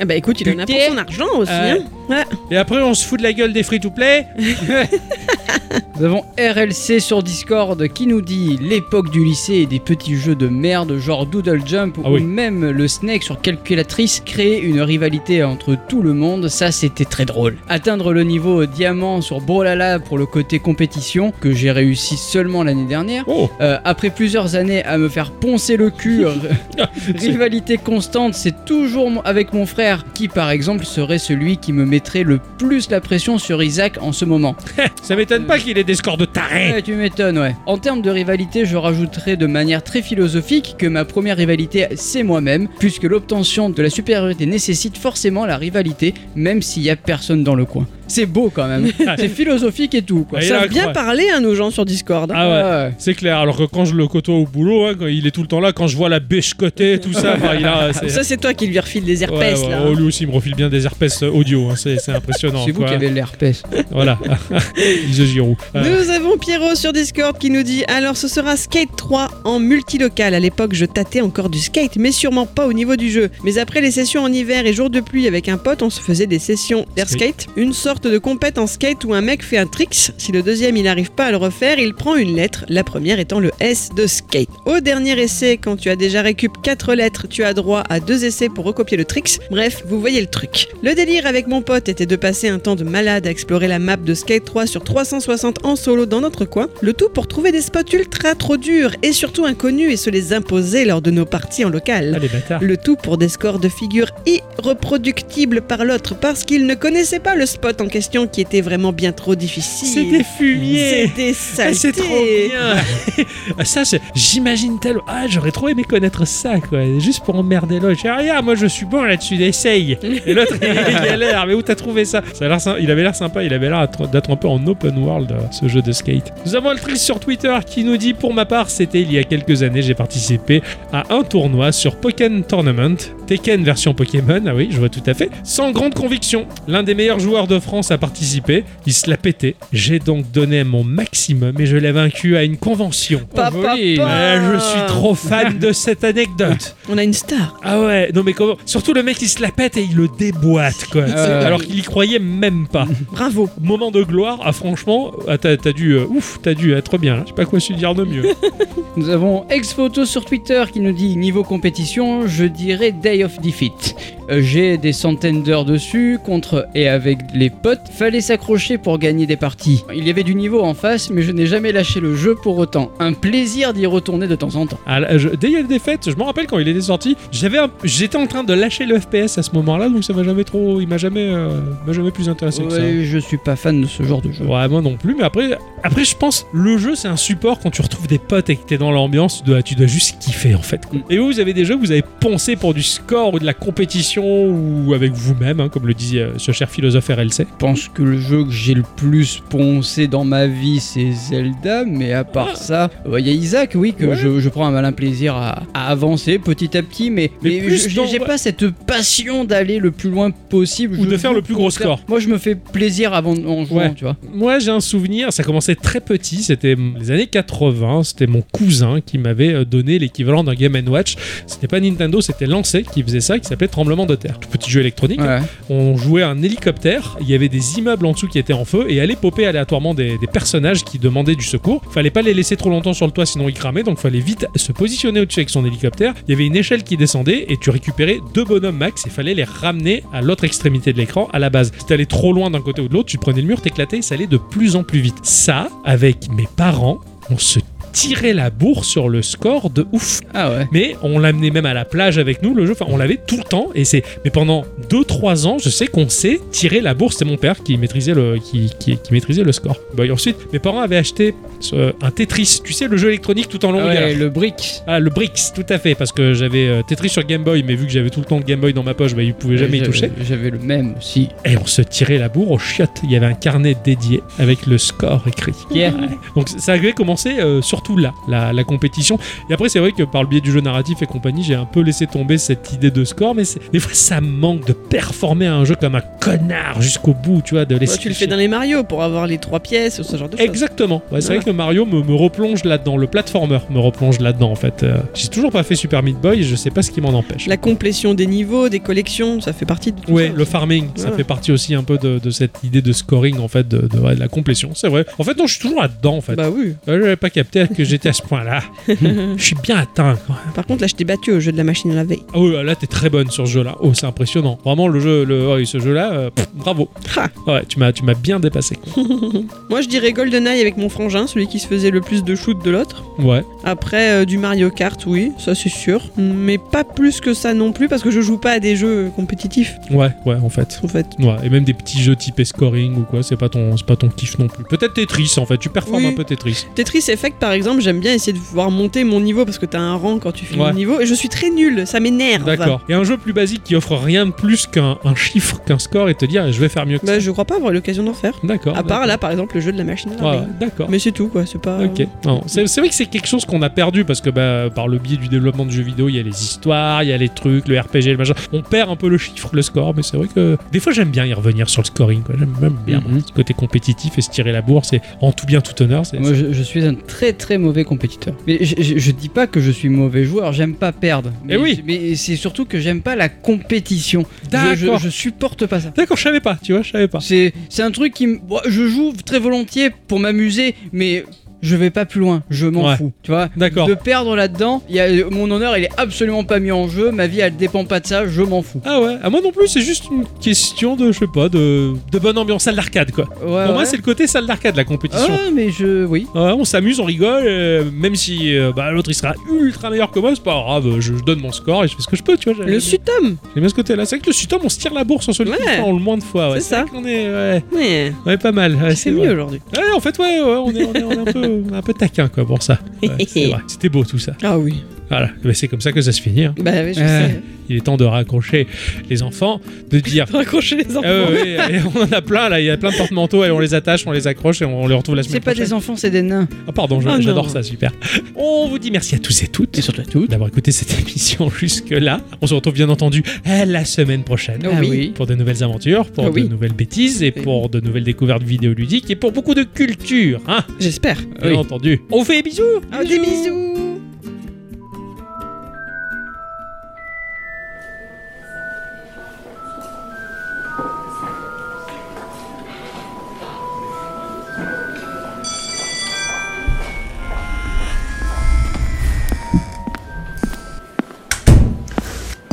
Ah bah écoute, il en a pour son argent aussi. Euh, hein. Ouais. Et après, on se fout de la gueule des free-to-play. Nous avons RLC sur Discord qui nous dit l'époque du lycée et des petits jeux de merde genre Doodle Jump Ah ou oui. même le Snake sur calculatrice créer une rivalité entre tout le monde, ça c'était très drôle. Atteindre le niveau diamant sur Brawlhalla pour le côté compétition que j'ai réussi seulement l'année dernière. Oh, Euh, après plusieurs années à me faire poncer le cul, rivalité constante, c'est toujours avec mon frère qui par exemple serait celui qui me mettrait le plus la pression sur Isaac en ce moment. ça m'étonne pas qu'il ait des scores de taré. Ouais, tu m'étonnes, ouais. En termes de rivalité, je rajouterai de manière très philosophique que ma première rivalité, c'est moi-même, puisque l'obtention de la supériorité nécessite forcément la rivalité, même s'il y a personne dans le coin. C'est beau quand même. c'est philosophique et tout, quoi. Ils il a bien parler à nos gens sur Discord. hein. Ah ouais. Ouais. C'est clair, alors que quand je le côtoie au boulot, hein, quand il est tout le temps là, quand je vois la bêche côté, tout ça, enfin, il a. c'est- Ça c'est toi qui lui refile des herpès Ouais, ouais, là. oh, lui aussi, il me refile bien des herpès audio, hein, c'est impressionnant. C'est vous qui avez l'herpès. Voilà, The Giroud. Euh, Nous avons Pierrot sur Discord qui nous dit Alors ce sera Skate 3 en multilocal. À l'époque, je tâtais encore du skate, mais sûrement pas au niveau du jeu. Mais après les sessions en hiver et jours de pluie avec un pote, on se faisait des sessions d'air skate, une sorte sorte de compète en skate où un mec fait un tricks. Si le deuxième il n'arrive pas à le refaire, il prend une lettre, la première étant le S de skate. Au dernier essai, quand tu as déjà récup 4 lettres, tu as droit à deux essais pour recopier le tricks. Bref, vous voyez le truc. Le délire avec mon pote était de passer un temps de malade à explorer la map de Skate 3 sur 360 en solo dans notre coin, le tout pour trouver des spots ultra trop durs et surtout inconnus et se les imposer lors de nos parties en local. Ah. Le tout pour des scores de figure irreproductibles par l'autre parce qu'il ne connaissait pas le spot en question qui était vraiment bien trop difficile. C'est des fumiers C'était Ah, saleté. c'est trop bien Ah, Ça, c'est- j'imagine tellement... Ah, j'aurais trop aimé connaître ça, quoi. Juste pour emmerder l'autre. Je dis, regarde, moi, je suis bon là-dessus, essaye Et l'autre, il galère. Mais où t'as trouvé ça, ça a Il avait l'air sympa, il avait l'air d'être- un peu en open world, euh, ce jeu de skate. Nous avons Altrice sur Twitter qui nous dit, pour ma part, c'était il y a quelques années, j'ai participé à un tournoi sur Pokémon Tournament, Tekken version Pokémon, ah oui, je vois tout à fait, sans grande conviction. L'un des meilleurs joueurs de France a participé, il se l'a pété. J'ai donc donné mon maximum et je l'ai vaincu à une convention. Pa, pa, joli. pa. Ouais, je suis trop fan de cette anecdote. On a une star. Ah ouais, non mais comment Surtout le mec il se la pète et il le déboîte quoi. Ouais. Alors qu'il y croyait même pas. Bravo. Moment de gloire, ah franchement, ah, t'as t'as dû, euh, ouf, t'as dû être bien. Je sais pas quoi se dire de mieux. Nous avons Exphoto sur Twitter qui nous dit niveau compétition, je dirais Day of Defeat. J'ai des centaines d'heures dessus, contre et avec les potes. Fallait s'accrocher pour gagner des parties. Il y avait du niveau en face, mais je n'ai jamais lâché le jeu pour autant. Un plaisir d'y retourner de temps en temps. Ah, je- dès qu'il y a des fêtes, je me rappelle quand il était sorti, j'avais, j'étais en train de lâcher le FPS à ce moment-là, donc ça m'a jamais trop, il m'a jamais, euh, m'a jamais plus intéressé que ça. Ouais, je suis pas fan de ce genre de jeu. Ouais, moi non plus, mais après, après je pense, le jeu c'est un support quand tu retrouves des potes et que t'es dans l'ambiance, tu dois, tu dois juste kiffer en fait. quoi. Mm. Et vous, vous avez des jeux que vous avez poncé pour du score ou de la compétition ou avec vous-même, hein, comme le disait euh, ce cher philosophe RLC. Je pense que le jeu que j'ai le plus poncé dans ma vie, c'est Zelda, mais à part ça, il y a Isaac, oui, que Ouais. je, je prends un malin plaisir à, à avancer petit à petit, mais, Mais mais j'ai pas cette passion d'aller le plus loin possible. Ou Je de faire le plus gros faire- score. Moi, je me fais plaisir avant en jouant, Ouais. tu vois. Moi, j'ai un souvenir, ça commençait très petit, c'était les années 80, c'était mon cousin qui m'avait euh, donné l'équivalent d'un Game Watch. C'était pas Nintendo, c'était Lancé qui faisait ça, qui s'appelait Tremblement de terre. Tout petit jeu électronique. Ouais. On jouait un hélicoptère, il y avait des immeubles en dessous qui étaient en feu et allaient popper aléatoirement des, des personnages qui demandaient du secours. Fallait pas les laisser trop longtemps sur le toit sinon ils cramaient, donc fallait vite se positionner au-dessus avec son hélicoptère. Il y avait une échelle qui descendait et tu récupérais deux bonhommes max et fallait les ramener à l'autre extrémité de l'écran à la base. Si t'allais trop loin d'un côté ou de l'autre, tu prenais le mur, t'éclatais et ça allait de plus en plus vite. Ça, avec mes parents, on se tirait la bourre sur le score de ouf. Ah ouais. Mais on l'amenait même à la plage avec nous, le jeu. Enfin, on l'avait tout le temps. Et c'est. Mais pendant 2-3 ans, je sais qu'on s'est tiré la bourse. C'est mon père qui maîtrisait le, qui, qui, qui maîtrisait le score. Bah, et ensuite, mes parents avaient acheté euh, un Tetris. Tu sais, le jeu électronique tout en Ah longueur. ouais, le brick. Ah, le Brix, tout à fait. Parce que j'avais euh, Tetris sur Game Boy, mais vu que j'avais tout le temps le Game Boy dans ma poche, bah, il pouvait jamais y toucher. J'avais le même aussi. Et on se tirait la bourre au chiottes. Il y avait un carnet dédié avec le score écrit. Yeah. Donc ça avait commencé euh, surtout là, la, la compétition. Et après, c'est vrai que par le biais du jeu narratif et compagnie, j'ai un peu laissé tomber cette idée de score, mais des fois, ça manque de performer à un jeu comme un connard jusqu'au bout, tu vois, de laisser. Ouais, tu le fais dans les Mario pour avoir les trois pièces ou ce genre de choses. Exactement. Ouais, c'est vrai que Mario me, me replonge là-dedans, le platformer me replonge là-dedans en fait. Euh, j'ai toujours pas fait Super Meat Boy, je sais pas ce qui m'en empêche. La complétion des niveaux, des collections, ça fait partie de tout Ouais, ça. le farming, ça fait partie aussi un peu de, de cette idée de scoring en fait, de, de- ouais, de la complétion. C'est vrai. En fait, non, je suis toujours là-dedans en fait. Bah oui. Ouais, J'avais pas capté que j'étais à ce point-là. Je suis bien atteint. Quoi. Par contre, là, je t'ai battu au jeu de la machine à laver. Ah oui, là t'es très bonne sur ce jeu-là. Oh, c'est impressionnant. Vraiment le jeu, le, ce jeu-là, euh, bravo. Ha. Ouais, tu m'as, tu m'as bien dépassé. Moi, je dirais GoldenEye avec mon frangin, celui qui se faisait le plus de shoot de l'autre. Ouais. Après, euh, du Mario Kart, oui, ça c'est sûr. Mais pas plus que ça non plus, parce que je joue pas à des jeux compétitifs, Ouais, ouais, en fait. en fait. Ouais, et même des petits jeux type scoring ou quoi, c'est pas ton, c'est pas ton kiff non plus. Peut-être Tetris en fait, tu performes Oui. un peu Tetris. Tetris Effect, par exemple, j'aime bien essayer de voir monter mon niveau, parce que t'as un rang quand tu fais Ouais. le niveau, et je suis très nul, ça m'énerve. D'accord. Et un jeu plus basique qui offre rien de plus qu'un un chiffre, qu'un score et te dire je vais faire mieux que Bah, ça. je crois pas avoir l'occasion d'en faire. D'accord. À part là, par exemple, le jeu de la machine à Ouais, d'accord. Mais c'est tout, quoi, c'est pas. Ok. C'est vrai que c'est quelque chose qu'on a perdu parce que bah, par le biais du développement de jeux vidéo, il y a les histoires, il y a les trucs, le RPG, le machin. On perd un peu le chiffre, le score, mais c'est vrai que des fois j'aime bien y revenir sur le scoring. J'aime même bien Mhm. ce côté compétitif et se tirer la bourse et en tout bien tout honneur. Moi, je, je suis un très très très mauvais compétiteur. Mais je, je- je dis pas que je suis mauvais joueur, j'aime pas perdre. Mais, Eh oui. Mais c'est surtout que j'aime pas la compétition. Je, D'accord. je supporte pas ça. D'accord, je savais pas, tu vois, je savais pas. C'est un truc qui je joue très volontiers pour m'amuser, mais je vais pas plus loin, je m'en Ouais. fous. Tu vois D'accord. De perdre là-dedans, y a- mon honneur il est absolument pas mis en jeu, ma vie elle dépend pas de ça, je m'en fous. Ah ouais, à moi non plus, c'est juste une question de, je sais pas, de, de bonne ambiance, salle d'arcade quoi. Ouais, Pour moi, c'est le côté salle d'arcade, la compétition. Ah, mais je. Oui. Ouais, on s'amuse, on rigole, euh, même si euh, bah, l'autre il sera ultra meilleur que moi, c'est pas grave, je, je donne mon score et je fais ce que je peux, tu vois. Le sutom j'aime bien ce côté-là. C'est vrai que le sutom, on se tire la bourse celui qui Ouais. le prend le moins de fois. Ouais. C'est ça. qu'on est, ouais, pas mal. c'est mieux aujourd'hui. Ouais, en fait, ouais, ouais, on est, on est, on est un, peu, un peu taquin quoi pour ça. Ouais. C'était beau tout ça. Ah oui. Voilà, Mais c'est comme ça que ça se finit. hein. Bah oui, je Euh, sais. Il est temps de raccrocher les enfants, de dire. Raccrocher les enfants. Ah ouais, et on en a plein là, il y a plein de porte-manteaux et on les attache, on les accroche et on les retrouve la semaine C'est pas prochaine. des enfants, c'est des nains. Ah pardon, Oh j'adore ça, super. On vous dit merci à tous et toutes. Et surtout à toutes. D'avoir écouté cette émission jusque-là. On se retrouve bien entendu la semaine prochaine. Ah oui. Pour de nouvelles aventures, pour Ah de nouvelles bêtises et pour de nouvelles découvertes vidéoludiques et pour beaucoup de culture, hein, J'espère. bien Oui. entendu. On vous fait des bisous Ah, des bisous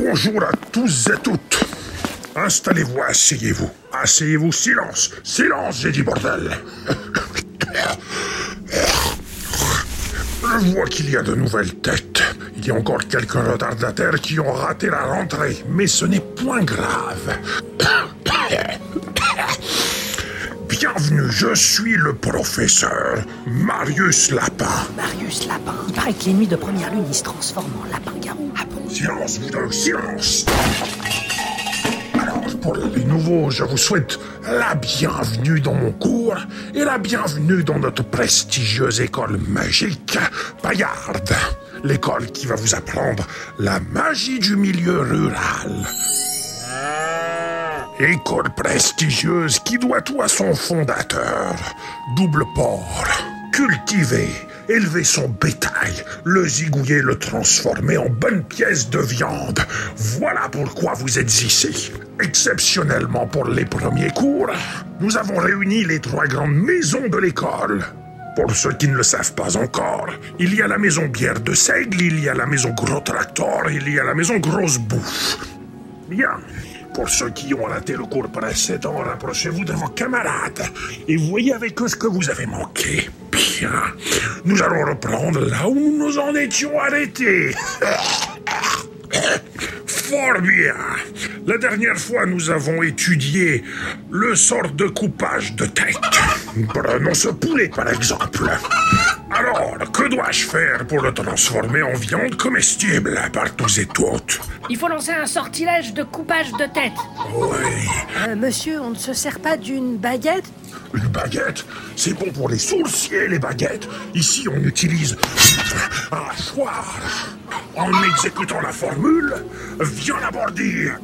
Bonjour à tous et toutes. Installez-vous, asseyez-vous. Asseyez-vous, silence. Silence, j'ai dit bordel. Je vois qu'il y a de nouvelles têtes. Il y a encore quelques retardataires qui ont raté la rentrée, mais ce n'est point grave. Bienvenue, je suis le professeur Marius Lapin. Marius Lapin. Il paraît que les nuits de première lune, il se transforme en lapin-garou. Ah bon? Silence, vous deux, silence Alors, pour les nouveaux, je vous souhaite la bienvenue dans mon cours et la bienvenue dans notre prestigieuse école magique, Paillarde. L'école qui va vous apprendre la magie du milieu rural. École prestigieuse qui doit tout à son fondateur, Double Port. Cultiver, élever son bétail, le zigouiller, le transformer en bonne pièce de viande. Voilà pourquoi vous êtes ici. Exceptionnellement pour les premiers cours, nous avons réuni les trois grandes maisons de l'école. Pour ceux qui ne le savent pas encore, il y a la maison Bière de Seigle, il y a la maison Gros Tractor, il y a la maison Grosse Bouffe. Bien. Pour ceux qui ont raté le cours précédent, rapprochez-vous de vos camarades et voyez avec eux ce que vous avez manqué. Bien. Nous allons reprendre là où nous nous en étions arrêtés. Fort bien. La dernière fois, nous avons étudié le sort de coupage de tête. Prenons ce poulet, par exemple. Alors, que dois-je faire pour le transformer en viande comestible par tous et toutes Il faut lancer un sortilège de coupage de tête. Oui. Euh, monsieur, on ne se sert pas d'une baguette? Une baguette, c'est bon pour les sourciers, les baguettes. Ici, on utilise un hachoir. En exécutant la formule, viens la bordir.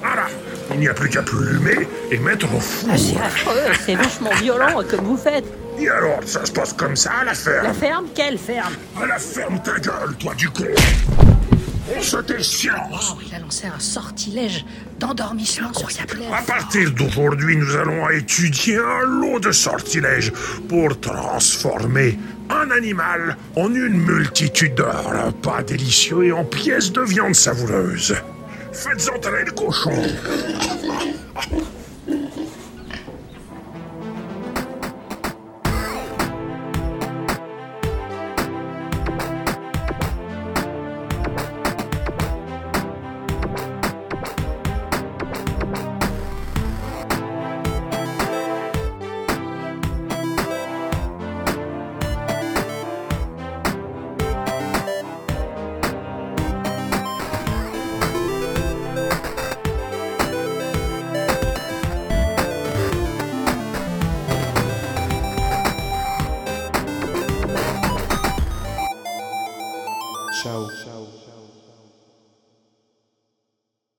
Voilà, il n'y a plus qu'à plumer et mettre au four. Ah, c'est affreux, c'est vachement violent comme vous faites. Et alors, ça se passe comme ça à la La ferme? Ferme Quelle ferme? À la ferme ta gueule, toi du con On se tait silence Oh, il a lancé un sortilège d'endormissement sur sa plaie. À partir d'aujourd'hui, nous allons étudier un lot de sortilèges pour transformer un animal en une multitude de repas délicieux et en pièces de viande savoureuse. Faites entrer le cochon.